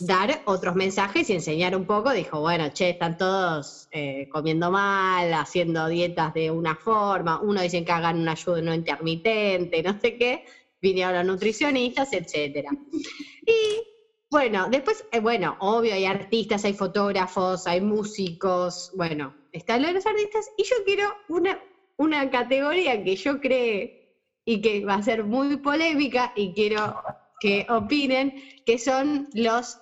dar otros mensajes y enseñar un poco. Dijo, bueno, che, están todos eh, comiendo mal, haciendo dietas de una forma. Uno dicen que hagan un ayuno intermitente, no sé qué. Vinieron los nutricionistas, etcétera. Y bueno, después, eh, bueno, obvio, hay artistas, hay fotógrafos, hay músicos, bueno, está lo de los artistas, y yo quiero una, una categoría que yo cree y que va a ser muy polémica y quiero que opinen, que son los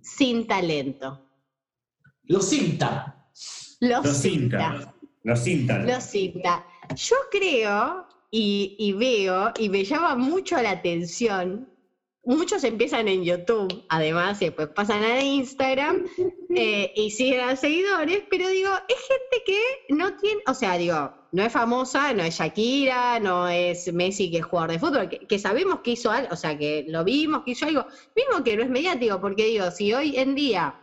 sin talento. Los cinta. Los, Los cinta. Los cintas. Los cinta. Yo creo y, y veo y me llama mucho la atención. Muchos empiezan en YouTube, además, y después pasan a Instagram *laughs* eh, y siguen a seguidores, pero digo, es gente que no tiene, o sea, digo, no es famosa, no es Shakira, no es Messi que es jugador de fútbol, que, que sabemos que hizo algo, o sea, que lo vimos, que hizo algo, mismo que no es mediático, porque digo, si hoy en día,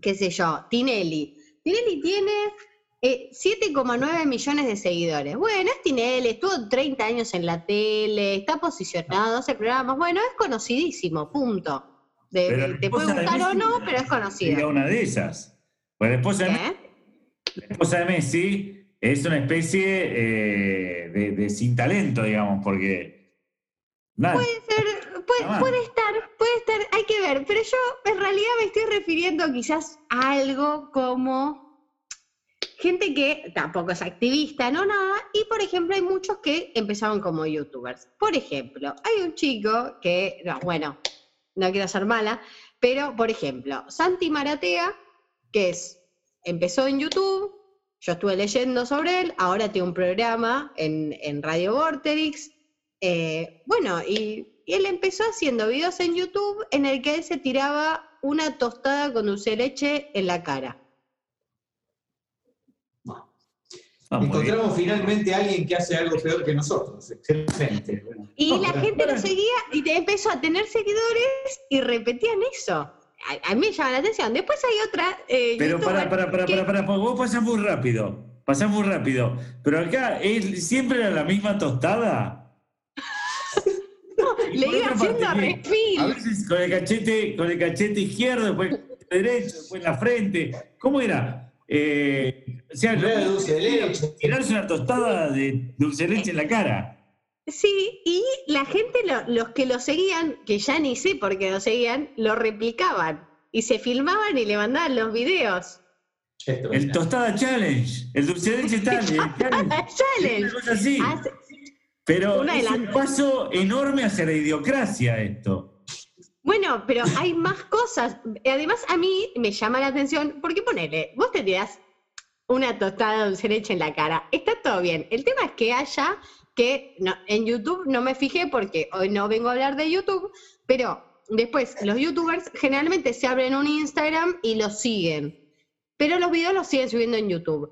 qué sé yo, Tinelli, Tinelli tiene eh, 7,9 millones de seguidores. Bueno, es Tinelli, estuvo 30 años en la tele, está posicionado, hace programas. Bueno, es conocidísimo, punto. De- te puede gustar o no, pero es Sería conocido. una de esas. Pues la esposa de, Messi, ¿Eh? la esposa de Messi es una especie eh, de, de sin talento, digamos, porque. Nada, Puede ser, puede, puede estar, puede estar, hay que ver, pero yo en realidad me estoy refiriendo quizás a algo como gente que tampoco es activista, no nada, y por ejemplo hay muchos que empezaron como youtubers. Por ejemplo, hay un chico que, no, bueno, no quiero ser mala, pero por ejemplo, Santi Maratea, que es, empezó en YouTube, yo estuve leyendo sobre él, ahora tiene un programa en, en Radio Vorterix, eh, bueno, y, y él empezó haciendo videos en YouTube en el que él se tiraba una tostada con dulce de leche en la cara. ah. Encontramos finalmente a alguien que hace algo peor que nosotros. Excelente. Bueno. Y No, la gente lo seguía y te empezó a tener seguidores y repetían eso. A, a mí me llama la atención. Después hay otra. eh, Pero para, para, para, que- para, para, porque vos pasás muy rápido. Pasás muy rápido. Pero acá ¿es, siempre era la misma tostada. *laughs* Y le iba haciendo parte, A refil. veces con el cachete, con el cachete izquierdo, después con el derecho, después en la frente. ¿Cómo era? Eh, o sea, No era dulce de leche. tirarse una tostada de dulce de leche en la cara. Sí, y la gente, lo- los que lo seguían, que ya ni sé por qué lo seguían, lo replicaban. Y se filmaban y le mandaban los videos. Esto, El tostada challenge, el dulce de leche *laughs* challenge. challenge. Challenge. Una cosa así. Hace- Pero Un es un paso enorme hacia la idiocracia esto. Bueno, pero hay más cosas. Además, a mí me llama la atención, porque ponele, vos te tirás una tostada de dulce de leche en la cara. Está todo bien. El tema es que haya que no, en YouTube no me fijé porque hoy no vengo a hablar de YouTube, pero después los youtubers generalmente se abren un Instagram y los siguen. Pero los videos los siguen subiendo en YouTube.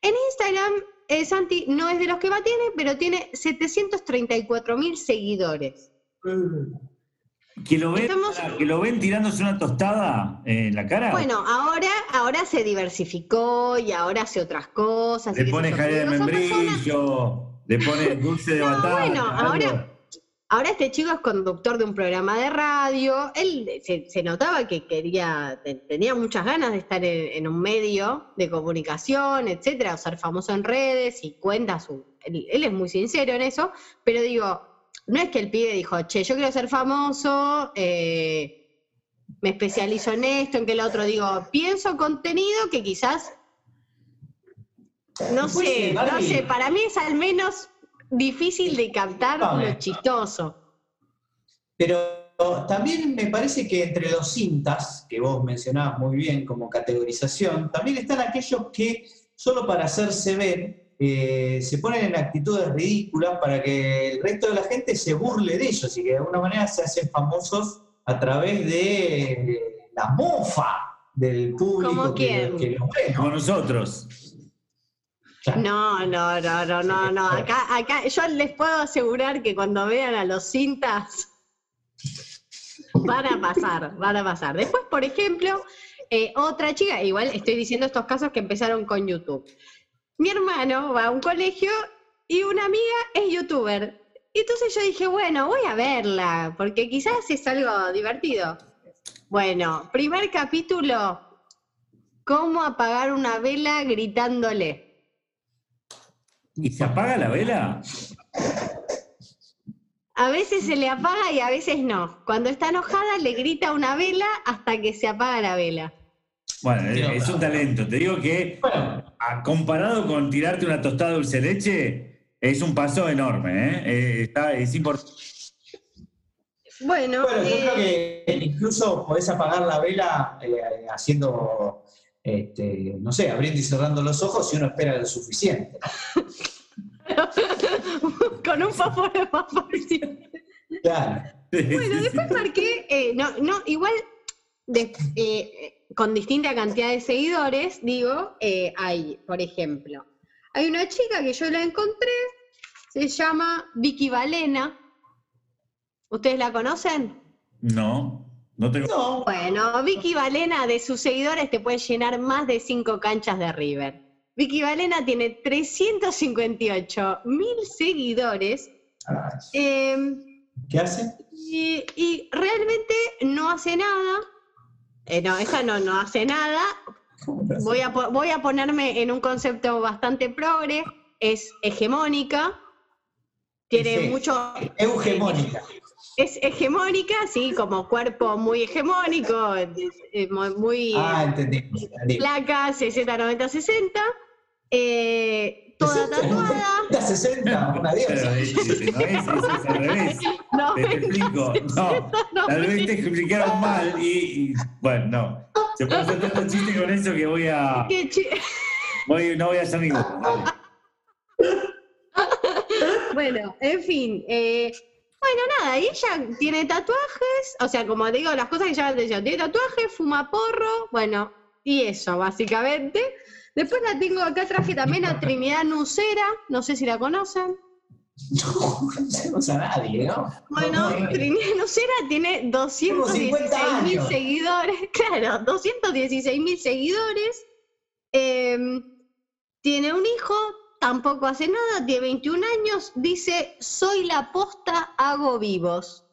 En Instagram, eh, Santi no es de los que más tiene, pero tiene 734 mil seguidores. Que lo ven, Estamos- que lo ven tirándose una tostada en la cara. Bueno, ahora, ahora se diversificó y ahora hace otras cosas. le pone jalea de membrillo, le pone dulce de No, batata. bueno, ahora- Ahora este chico es conductor de un programa de radio. Él se, se notaba que quería, te- tenía muchas ganas de estar en, en un medio de comunicación, etcétera, o ser famoso en redes y cuenta su. Él, él es muy sincero en eso, pero digo, no es que el pibe dijo, che, yo quiero ser famoso, eh, me especializo en esto, en que el otro. Digo, pienso contenido que quizás. No sé, no sé, para mí es al menos difícil de captar lo chistoso. Pero también me parece que entre los cintas, que vos mencionabas muy bien como categorización, también están aquellos que solo para hacerse ver eh, se ponen en actitudes ridículas para que el resto de la gente se burle de ellos y que de alguna manera se hacen famosos a través de la mofa del público ¿Cómo que, que los ve, ¿no? Como nosotros. No, no, no, no, no, no. Acá, acá, yo les puedo asegurar que cuando vean a los cintas van a pasar, van a pasar. Después, por ejemplo, eh, otra chica, igual estoy diciendo estos casos que empezaron con YouTube. Mi hermano va a un colegio y una amiga es youtuber. Y entonces yo dije, bueno, voy a verla, porque quizás es algo divertido. Bueno, primer capítulo, cómo apagar una vela gritándole. ¿Y se apaga la vela? A veces se le apaga y a veces no. Cuando está enojada le grita una vela hasta que se apaga la vela. Bueno, es, es un talento. Te digo que Bueno, comparado con tirarte una tostada de dulce de leche, es un paso enorme. ¿eh? Eh, está- es importante. Bueno, Bueno, yo eh, creo que incluso podés apagar la vela eh, haciendo, este, no sé, abriendo y cerrando los ojos si uno espera lo suficiente. *laughs* *laughs* con un fósforo más fácil. Claro. Bueno, después marqué, eh, no, no, igual de- eh, con distinta cantidad de seguidores, digo, eh, hay, por ejemplo, hay una chica que yo la encontré, se llama Vicky Valena. ¿Ustedes la conocen? No, no tengo. No, Bueno, Vicky Valena de sus seguidores te puede llenar más de cinco canchas de River. Vicky Valena tiene 358 mil seguidores eh, ¿qué hace? y, y realmente no hace nada. Eh, no, esa no, no hace nada. *laughs* Voy a, voy a ponerme en un concepto bastante progre. Es hegemónica. Tiene Sí. mucho. Eugemónica. Es hegemónica, sí, como cuerpo muy hegemónico, muy, Ah, entendí. entendí. placa 60, 90, 60, eh, toda 60, tatuada. *laughs* 90, 60, una diosa. no es, es al revés. *laughs* No, Te, te explico. *laughs* No, no, tal vez te explicaron mal y, y, bueno, no. Se puede hacer tanto chiste con eso que voy a. voy- no voy a hacer ninguno. Bueno, en fin. eh, bueno, nada, y ella tiene tatuajes, o sea, como digo, las cosas que llaman la atención. Tiene tatuajes, fuma porro, bueno, y eso, básicamente. Después la tengo acá, traje también a Trinidad Nucera, no sé si la conocen. *laughs* No conocemos a nadie, ¿no? Bueno, No, no, no. Trinidad Nucera tiene 216 *laughs* mil seguidores, claro, 216 mil seguidores. Eh, tiene un hijo, tampoco hace nada, tiene 21 años, dice, soy la posta, hago vivos.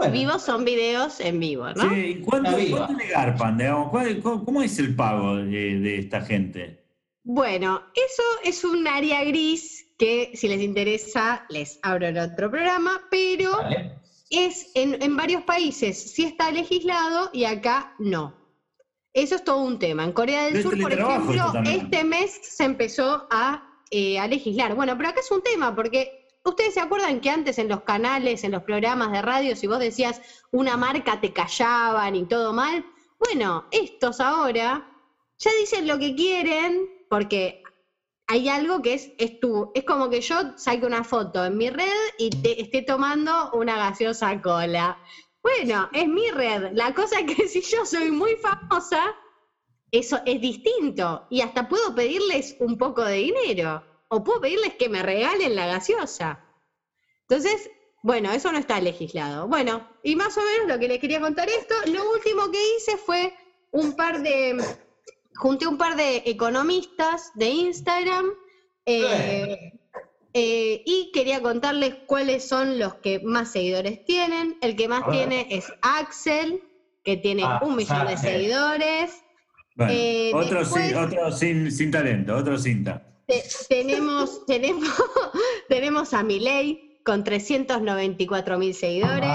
Bueno, Vivos son videos en vivo, ¿no? Sí, ¿y ¿cuánto, cuánto le garpan? digamos? ¿Cuál- cómo, cómo es el pago de, de esta gente? Bueno, eso es un área gris que si les interesa les abro el otro programa, pero vale. es en, en varios países sí está legislado y acá no. Eso es todo un tema. En Corea del Pero Sur, por ejemplo, este mes se empezó a, eh, a legislar. Bueno, pero acá es un tema porque ustedes se acuerdan que antes en los canales, en los programas de radio, si vos decías una marca te callaban y todo mal, bueno, estos ahora ya dicen lo que quieren porque hay algo que es, es tú. Es como que yo saque una foto en mi red y te esté tomando una gaseosa cola. Bueno, es mi red. La cosa es que *laughs* si yo soy muy famosa, eso es distinto. Y hasta puedo pedirles un poco de dinero. O puedo pedirles que me regalen la gaseosa. Entonces, bueno, eso no está legislado. Bueno, y más o menos lo que les quería contar esto, lo último que hice fue un par de, junté un par de economistas de Instagram eh, eh, y quería contarles cuáles son los que más seguidores tienen. El que más tiene es Axel, que tiene Ah, un millón de seguidores. Bueno, Eh, otro, sin, otro sin, sin talento, otro cinta. Te- tenemos, *laughs* tenemos, tenemos a Milei con 394 mil seguidores.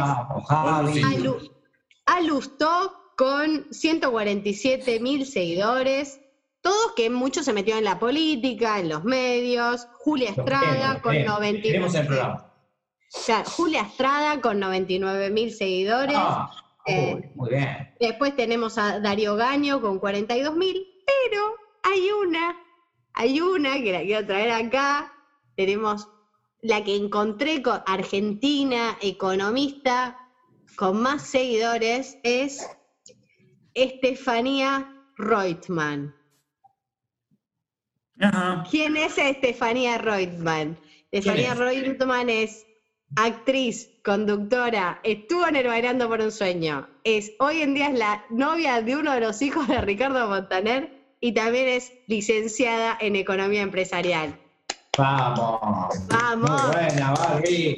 Sí. A, Lu- a Lustó con 147 mil seguidores. Todos que muchos se metieron en la política, en los medios. Julia Estrada con queremos, 99 queremos el programa. Claro, Julia Estrada con 99 mil seguidores. Ah, Eh, uy, muy bien. Después tenemos a Darío Gaño con 42 mil, pero hay una, hay una que la quiero traer acá. Tenemos la que encontré con Argentina, economista, con más seguidores, es Estefanía Reutemann. Ajá. ¿Quién es Estefanía Reutemann? Estefanía es? Reutemann es actriz, conductora, estuvo en el Bailando por un Sueño. Es, hoy en día es la novia de uno de los hijos de Ricardo Montaner y también es licenciada en Economía Empresarial. Vamos. Vamos. Muy buena, Barbie.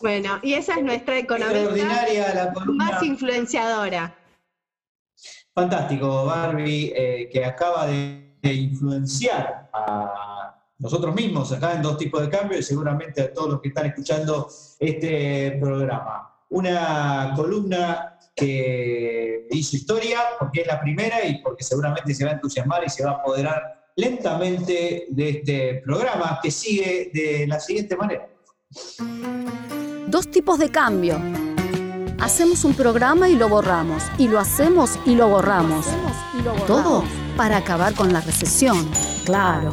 Bueno, y esa es nuestra la columna. más influenciadora. Fantástico, Barbie, eh, que acaba de, de influenciar a nosotros mismos acá en dos tipos de cambio y seguramente a todos los que están escuchando este programa. Una columna que hizo historia porque es la primera y porque seguramente se va a entusiasmar y se va a apoderar lentamente de este programa que sigue de la siguiente manera. Dos tipos de cambio. Hacemos un programa y lo borramos. Y lo hacemos y lo borramos. Todo para acabar con la recesión. Claro.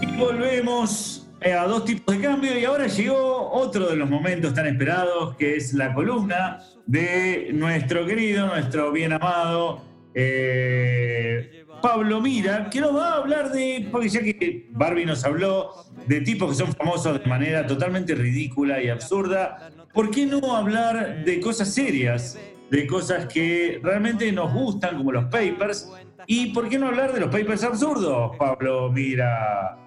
Y volvemos a dos tipos de cambio y ahora llegó otro de los momentos tan esperados que es la columna de nuestro querido, nuestro bien amado eh, Pablo Mira, que nos va a hablar de, porque ya que Barbie nos habló de tipos que son famosos de manera totalmente ridícula y absurda, ¿por qué no hablar de cosas serias? De cosas que realmente nos gustan, como los papers. ¿Y por qué no hablar de los papers absurdos, Pablo? Mira.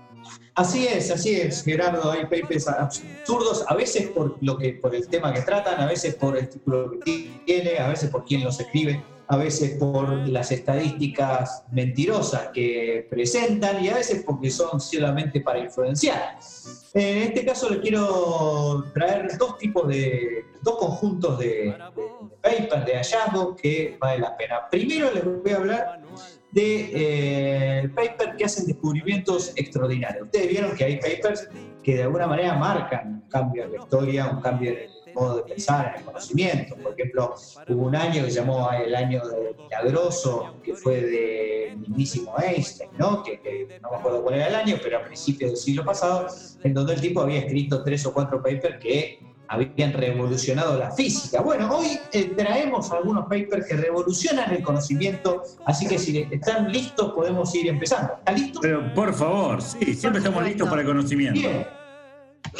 Así es, así es, Gerardo. Hay papers absurdos, a veces por lo que, por el tema que tratan, a veces por el título que tiene, a veces por quién los escribe, a veces por las estadísticas mentirosas que presentan y a veces porque son solamente para influenciar. En este caso le quiero traer dos tipos de, dos conjuntos de, de papers, de hallazgos que vale la pena. Primero les voy a hablar de eh, paper que hacen descubrimientos extraordinarios. Ustedes vieron que hay papers que de alguna manera marcan un cambio en la historia, un cambio en el modo de pensar, en el conocimiento. Por ejemplo, hubo un año que se llamó el año de milagroso, que fue de mismísimo Einstein, ¿no? Que, que no me acuerdo cuál era el año, pero a principios del siglo pasado, en donde el tipo había escrito tres o cuatro papers que habían revolucionado la física. Bueno, hoy eh, traemos algunos papers que revolucionan el conocimiento, así que si están listos podemos ir empezando. ¿Están listos? Pero por favor, sí, siempre estamos listos para el conocimiento. Bien.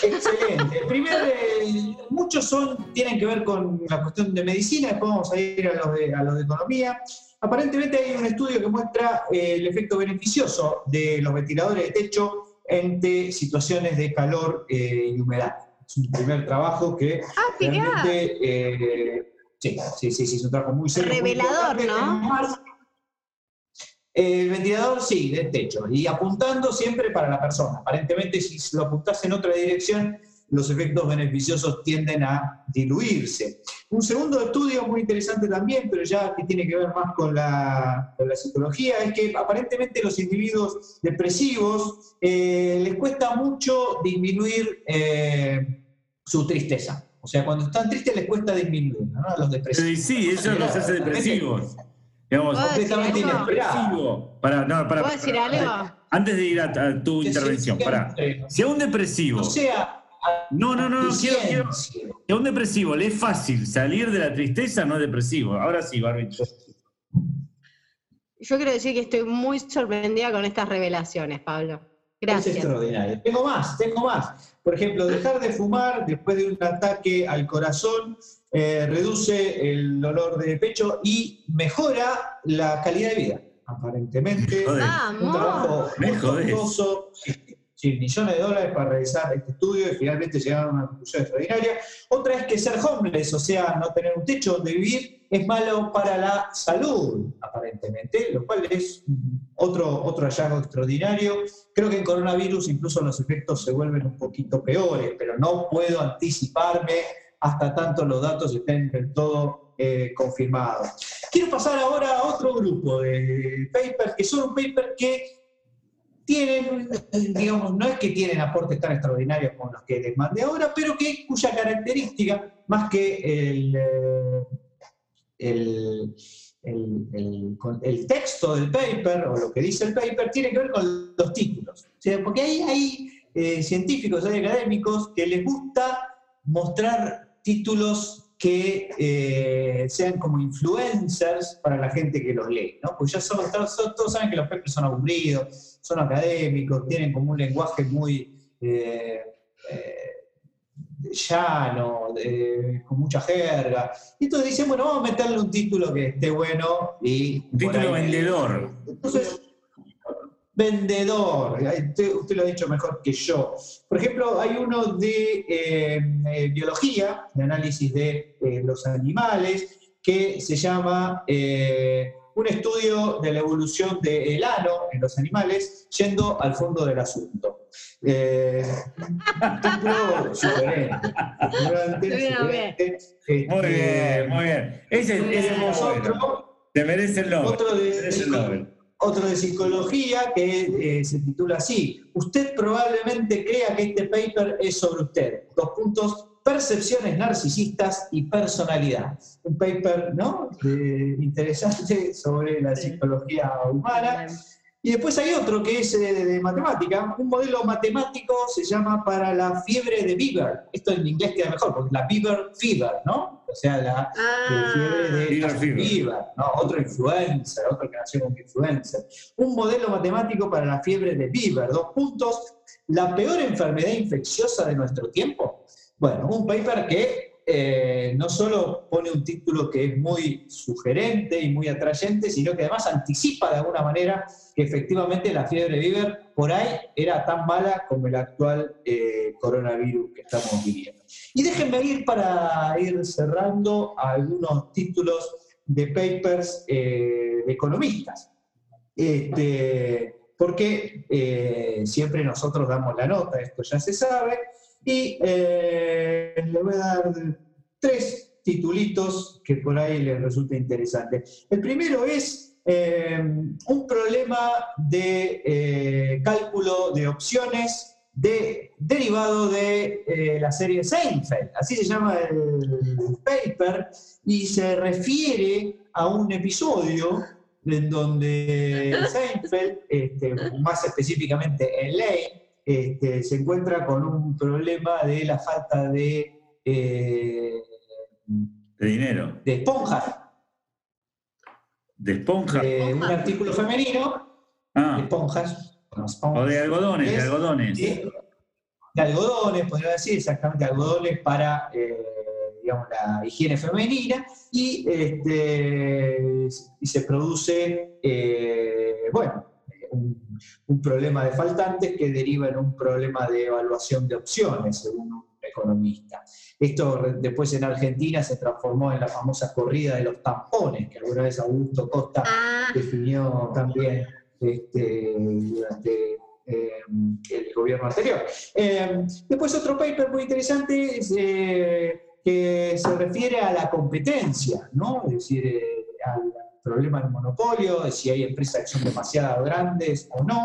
Excelente. Primero, eh, muchos son, tienen que ver con la cuestión de medicina, después vamos a ir a los de, a los de economía. Aparentemente hay un estudio que muestra eh, el efecto beneficioso de los ventiladores de techo ante situaciones de calor eh, y humedad. Es un primer trabajo que Ah, realmente, eh, sí, sí, sí, sí, es un trabajo muy serio. Revelador. ¿no? El ventilador sí, del techo, y apuntando siempre para la persona. Aparentemente, si lo apuntás en otra dirección, los efectos beneficiosos tienden a diluirse. Un segundo estudio muy interesante también, pero ya que tiene que ver más con la, con la psicología, es que aparentemente los individuos depresivos eh, les cuesta mucho disminuir eh, su tristeza. O sea, cuando están tristes les cuesta disminuir, ¿no? A los depresivos. Sí, eso los hace depresivos. Digamos, ¿Puedo decir completamente inesperado. depresivo. Para, no, para, ¿Puedo decir algo? Antes de ir a, a tu intervención, para. Si a un depresivo, No sea no, no, no, no, quiero, quiero, ciencia. si a un depresivo le es fácil salir de la tristeza, no es depresivo. Ahora sí, Barbie. Yo quiero decir que estoy muy sorprendida con estas revelaciones, Pablo. Es Gracias. extraordinario. Tengo más, tengo más. Por ejemplo, dejar de fumar después de un ataque al corazón eh, reduce el dolor de pecho y mejora la calidad de vida. Aparentemente, Joder. un trabajo. Me muy jodés. costoso, millones de dólares para realizar este estudio y finalmente llegaron a una conclusión extraordinaria. Otra es que ser homeless, o sea, no tener un techo donde vivir, es malo para la salud, aparentemente, lo cual es otro, otro hallazgo extraordinario. Creo que en coronavirus incluso los efectos se vuelven un poquito peores, pero no puedo anticiparme hasta tanto los datos estén del todo eh, confirmados. Quiero pasar ahora a otro grupo de papers, que son papers que tienen, digamos, no es que tienen aportes tan extraordinarios como los que les mandé ahora, pero que cuya característica, más que el, eh, el, el- el- texto del paper o lo que dice el paper, tiene que ver con los títulos. O porque hay, hay eh, científicos, hay académicos que les gusta mostrar títulos que eh, sean como influencers para la gente que los lee, ¿no? Pues ya son, todos, todos saben que los papers son aburridos, son académicos, tienen como un lenguaje muy eh, eh, llano, con mucha jerga. Y entonces dicen, bueno, vamos a meterle un título que esté bueno y... Un título vendedor. Entonces, vendedor, usted, usted lo ha dicho mejor que yo. Por ejemplo, hay uno de eh, eh, biología, de análisis de eh, los animales, que se llama eh, Un estudio de la evolución del ano en los animales, yendo al fondo del asunto. Eh, un título sugerente, sugerente. Muy Este, bien, muy bien. Ese, ese es muy bueno. Te merece el Nobel. otro Te de, merece el Nobel. Otro de psicología que eh, se titula así. Usted probablemente crea que este paper es sobre usted. Dos puntos, percepciones narcisistas y personalidad. Un paper ¿no? Eh, interesante sobre la psicología humana. Y después hay otro que es eh, de matemática. Un modelo matemático se llama para la fiebre de Beaver. Esto en inglés queda mejor, porque la Beaver Fever, ¿no? O sea, la, Ah, fiebre de Beaver Justin fever. Bieber, ¿no? otro influencer, otro que nació como influencer. Un modelo matemático para la fiebre de Bieber. Dos puntos. La peor enfermedad infecciosa de nuestro tiempo. Bueno, un paper que eh, no solo pone un título que es muy sugerente y muy atrayente, sino que además anticipa de alguna manera que efectivamente la fiebre Bieber por ahí era tan mala como el actual eh, coronavirus que estamos viviendo. Y déjenme ir para ir cerrando algunos títulos de papers eh, de economistas. Este, porque siempre nosotros damos la nota, esto ya se sabe, y eh, le voy a dar tres titulitos que por ahí les resulta interesante. El primero es eh, un problema de eh, cálculo de opciones de, derivado de la serie Seinfeld, así se llama el paper, y se refiere a un episodio en donde Seinfeld, este, más específicamente en Lane, este, se encuentra con un problema de la falta de, eh, De dinero. de esponjas, De esponja. de un artículo femenino, de Ah, esponjas, no, o esponjas, de algodones, de Es- algodones. de, de algodones, podría decir exactamente algodones para eh, digamos, la higiene femenina y, este, y se produce, eh, bueno, un, un problema de faltantes que deriva en un problema de evaluación de opciones, según un economista. Esto después en Argentina se transformó en la famosa corrida de los tampones, que alguna vez Augusto Costa ah, definió también este, durante eh, el gobierno anterior. Eh, después otro paper muy interesante es, eh, que se refiere a la competencia, ¿no? Es decir, eh, al problema del monopolio, de si hay empresas que son demasiado grandes o no.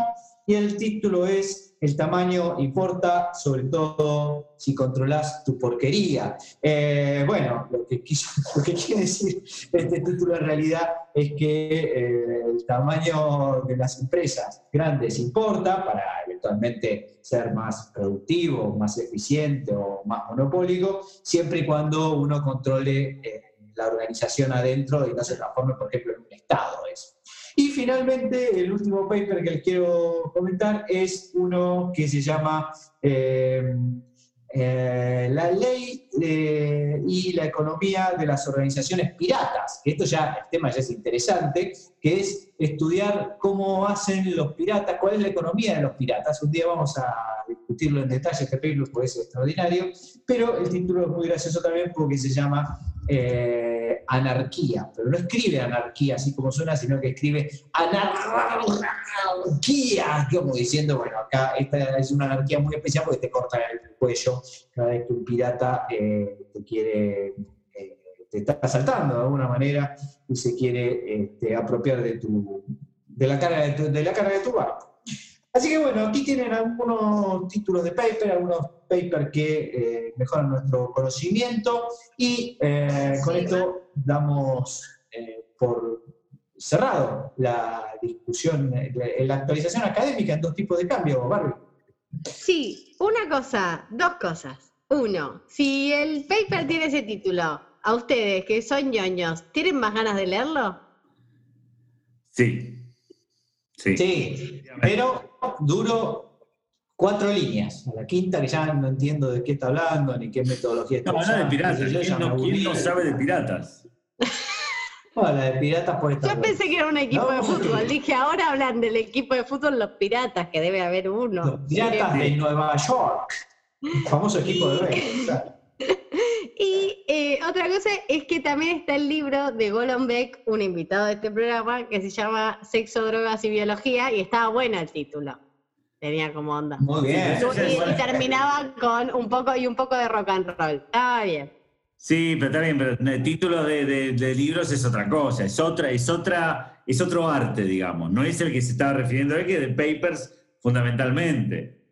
Y el título es El tamaño importa, sobre todo si controlas tu porquería. Eh, bueno, lo que, quiso- *laughs* lo que quiere decir este título en realidad es que eh, el tamaño de las empresas grandes importa para eventualmente ser más productivo, más eficiente o más monopólico, siempre y cuando uno controle eh, la organización adentro y no se transforme, por ejemplo, en un Estado eso. Y finalmente, el último paper que les quiero comentar es uno que se llama eh, eh, La ley eh, y la economía de las organizaciones piratas. Que esto ya, el tema ya es interesante, que es estudiar cómo hacen los piratas, cuál es la economía de los piratas. Un día vamos a discutirlo en detalle, este paper porque es extraordinario, pero el título es muy gracioso también porque se llama eh, anarquía, pero no escribe anarquía así como suena, sino que escribe anarquía, como diciendo, bueno, acá esta es una anarquía muy especial porque te cortan el cuello cada vez que un pirata eh, te quiere, eh, te está asaltando de alguna manera y se quiere este, apropiar de, tu, de, la carga de, de tu barco. Así que bueno, aquí tienen algunos títulos de paper, algunos papers que eh, mejoran nuestro conocimiento y eh, con esto damos eh, por cerrado la discusión, eh, la actualización académica en dos tipos de cambio, Barbie. Sí, una cosa, dos cosas. Uno, si el paper tiene ese título, a ustedes que son ñoños, ¿tienen más ganas de leerlo? Sí. Sí. Sí, pero duro cuatro líneas. A la quinta, que ya no entiendo de qué está hablando, ni qué metodología está No, habla de usando, piratas. sé yo, ya ¿Quién no, quién no sabe de piratas? No, la de piratas por esta Yo pensé que era un equipo No. de fútbol. Dije, ahora hablan del equipo de fútbol los piratas, que debe haber uno. Los piratas de Nueva York. Un famoso equipo de béisbol. *laughs* Y eh, otra cosa es que también está el libro de Golon Beck, un invitado de este programa, que se llama Sexo, Drogas y Biología, y estaba bueno el título. Tenía como onda. Muy bien. Y, terminaba con un poco y un poco de rock and roll. Estaba bien. Sí, pero está bien, pero el título de, de- de libros es otra cosa, es otra, es otra, es otro arte, digamos. No es el que se estaba refiriendo a él, que de papers fundamentalmente.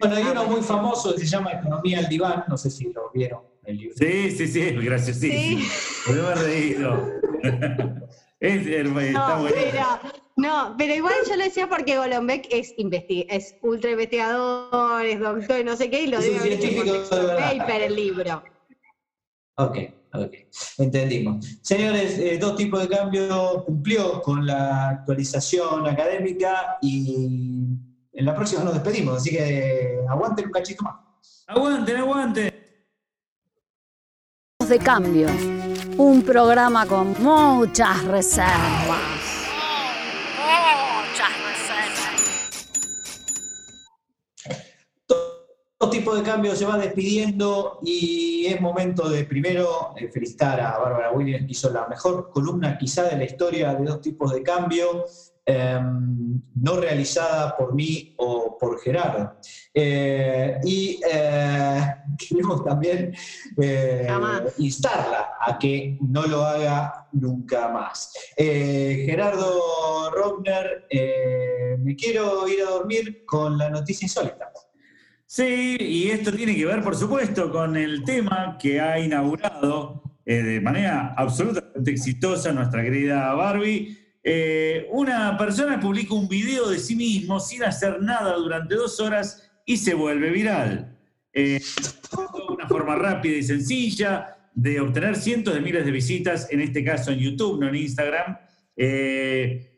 Bueno, hay uno muy famoso que se llama Economía al diván, no sé si lo vieron el libro. Sí, sí, sí, *laughs* *laughs* es graciosísimo. Yo me he reído. es, hermoso, está No, bueno. pero, no, pero igual yo lo decía porque Golombek es, es ultra investigador, es doctor y no sé qué, y lo de verdad. paper el libro. Ok, ok. Entendimos. Señores, eh, dos tipos de cambio cumplió con la actualización académica y en la próxima nos despedimos, así que aguanten un cachito más. Aguanten, aguanten. De cambio. Un programa con muchas reservas. Muchas reservas. Dos tipos de cambio se va despidiendo y es momento de primero felicitar a Bárbara Williams que hizo la mejor columna quizá de la historia de dos tipos de cambio, eh, no realizada por mí o por Gerardo. Eh, y eh, *laughs* queremos también eh, instarla a que no lo haga nunca más. Eh, Gerardo Robner, eh, me quiero ir a dormir con la noticia insólita. Sí, y esto tiene que ver, por supuesto, con el tema que ha inaugurado eh, de manera absolutamente exitosa nuestra querida Barbie. Eh, una persona publica un video de sí mismo sin hacer nada durante dos horas y se vuelve viral. Eh, una forma rápida y sencilla de obtener cientos de miles de visitas, en este caso en YouTube, no en Instagram. Eh,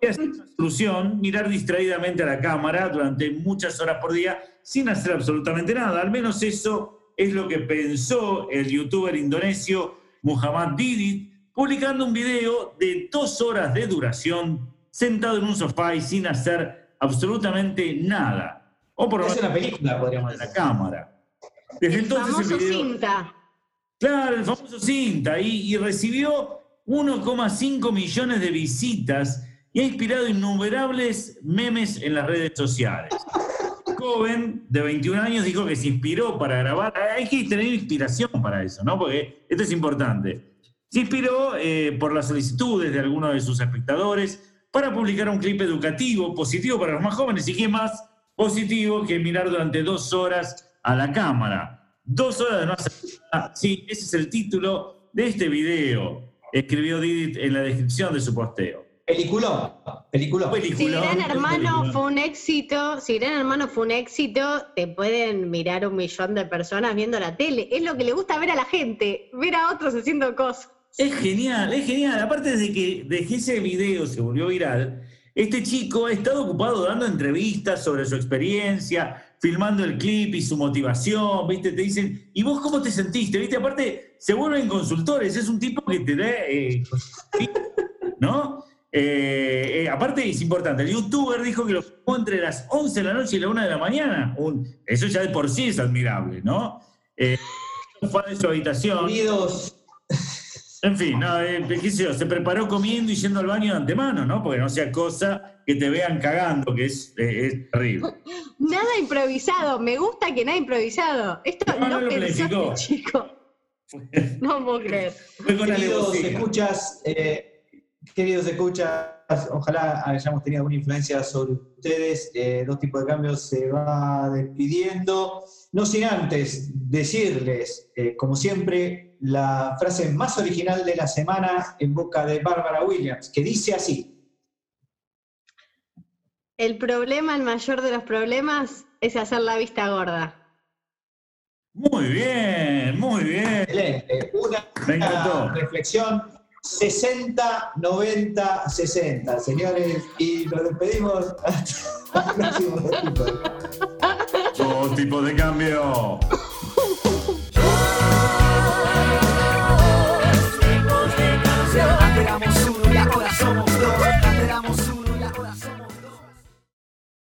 ser una solución mirar distraídamente a la cámara durante muchas horas por día sin hacer absolutamente nada. Al menos eso es lo que pensó el youtuber indonesio Muhammad Didit, publicando un video de dos horas de duración, sentado en un sofá y sin hacer absolutamente nada. O por lo Es menos una película, podríamos de la decir. cámara. Desde El entonces famoso el video, cinta. Claro, el famoso cinta, y, y recibió 1,5 millones de visitas y ha inspirado innumerables memes en las redes sociales. Joven de 21 años dijo que se inspiró para grabar. Hay que tener inspiración para eso, ¿no? Porque esto es importante. Se inspiró eh, por las solicitudes de algunos de sus espectadores para publicar un clip educativo, positivo para los más jóvenes. ¿Y qué más positivo que mirar durante dos horas a la cámara? Dos horas de no hacer nada. Sí, ese es el título de este video, escribió Didit en la descripción de su posteo. Peliculón, peliculón. Si Gran Hermano fue un éxito, si Gran Hermano fue un éxito, te pueden mirar un millón de personas viendo la tele. Es lo que le gusta ver a la gente, ver a otros haciendo cosas. Es genial, es genial. Aparte de que, de que ese video se volvió viral, este chico ha estado ocupado dando entrevistas sobre su experiencia, filmando el clip y su motivación, ¿viste? Te dicen, ¿y vos cómo te sentiste? ¿Viste? Aparte, se vuelven consultores, es un tipo que te da, eh, ¿no? Eh, eh, aparte es importante, el youtuber dijo que lo filmó entre las 11 de la noche y la 1 de la mañana. eso ya de por sí es admirable, ¿no? fue de su habitación. En fin, no, eh, qué sé yo, se preparó comiendo y yendo al baño de antemano, ¿no? Porque no sea cosa que te vean cagando, que es, eh, terrible. *laughs* Nada improvisado, me gusta que nada improvisado. Esto no, no, lo planificó. chico. *laughs* no puedo creer. Queridos escuchas, eh, queridos escuchas, ojalá hayamos tenido alguna influencia sobre ustedes. Eh, dos tipos de cambios se va despidiendo. No sin antes decirles, eh, como siempre, la frase más original de la semana en boca de Bárbara Williams, que dice así. El problema, el mayor de los problemas, es hacer la vista gorda. Muy bien, muy bien. Excelente. Una, reflexión 60, 90, 60, señores, y nos despedimos *laughs* hasta el próximo tipo de cambio. tipo de cambio.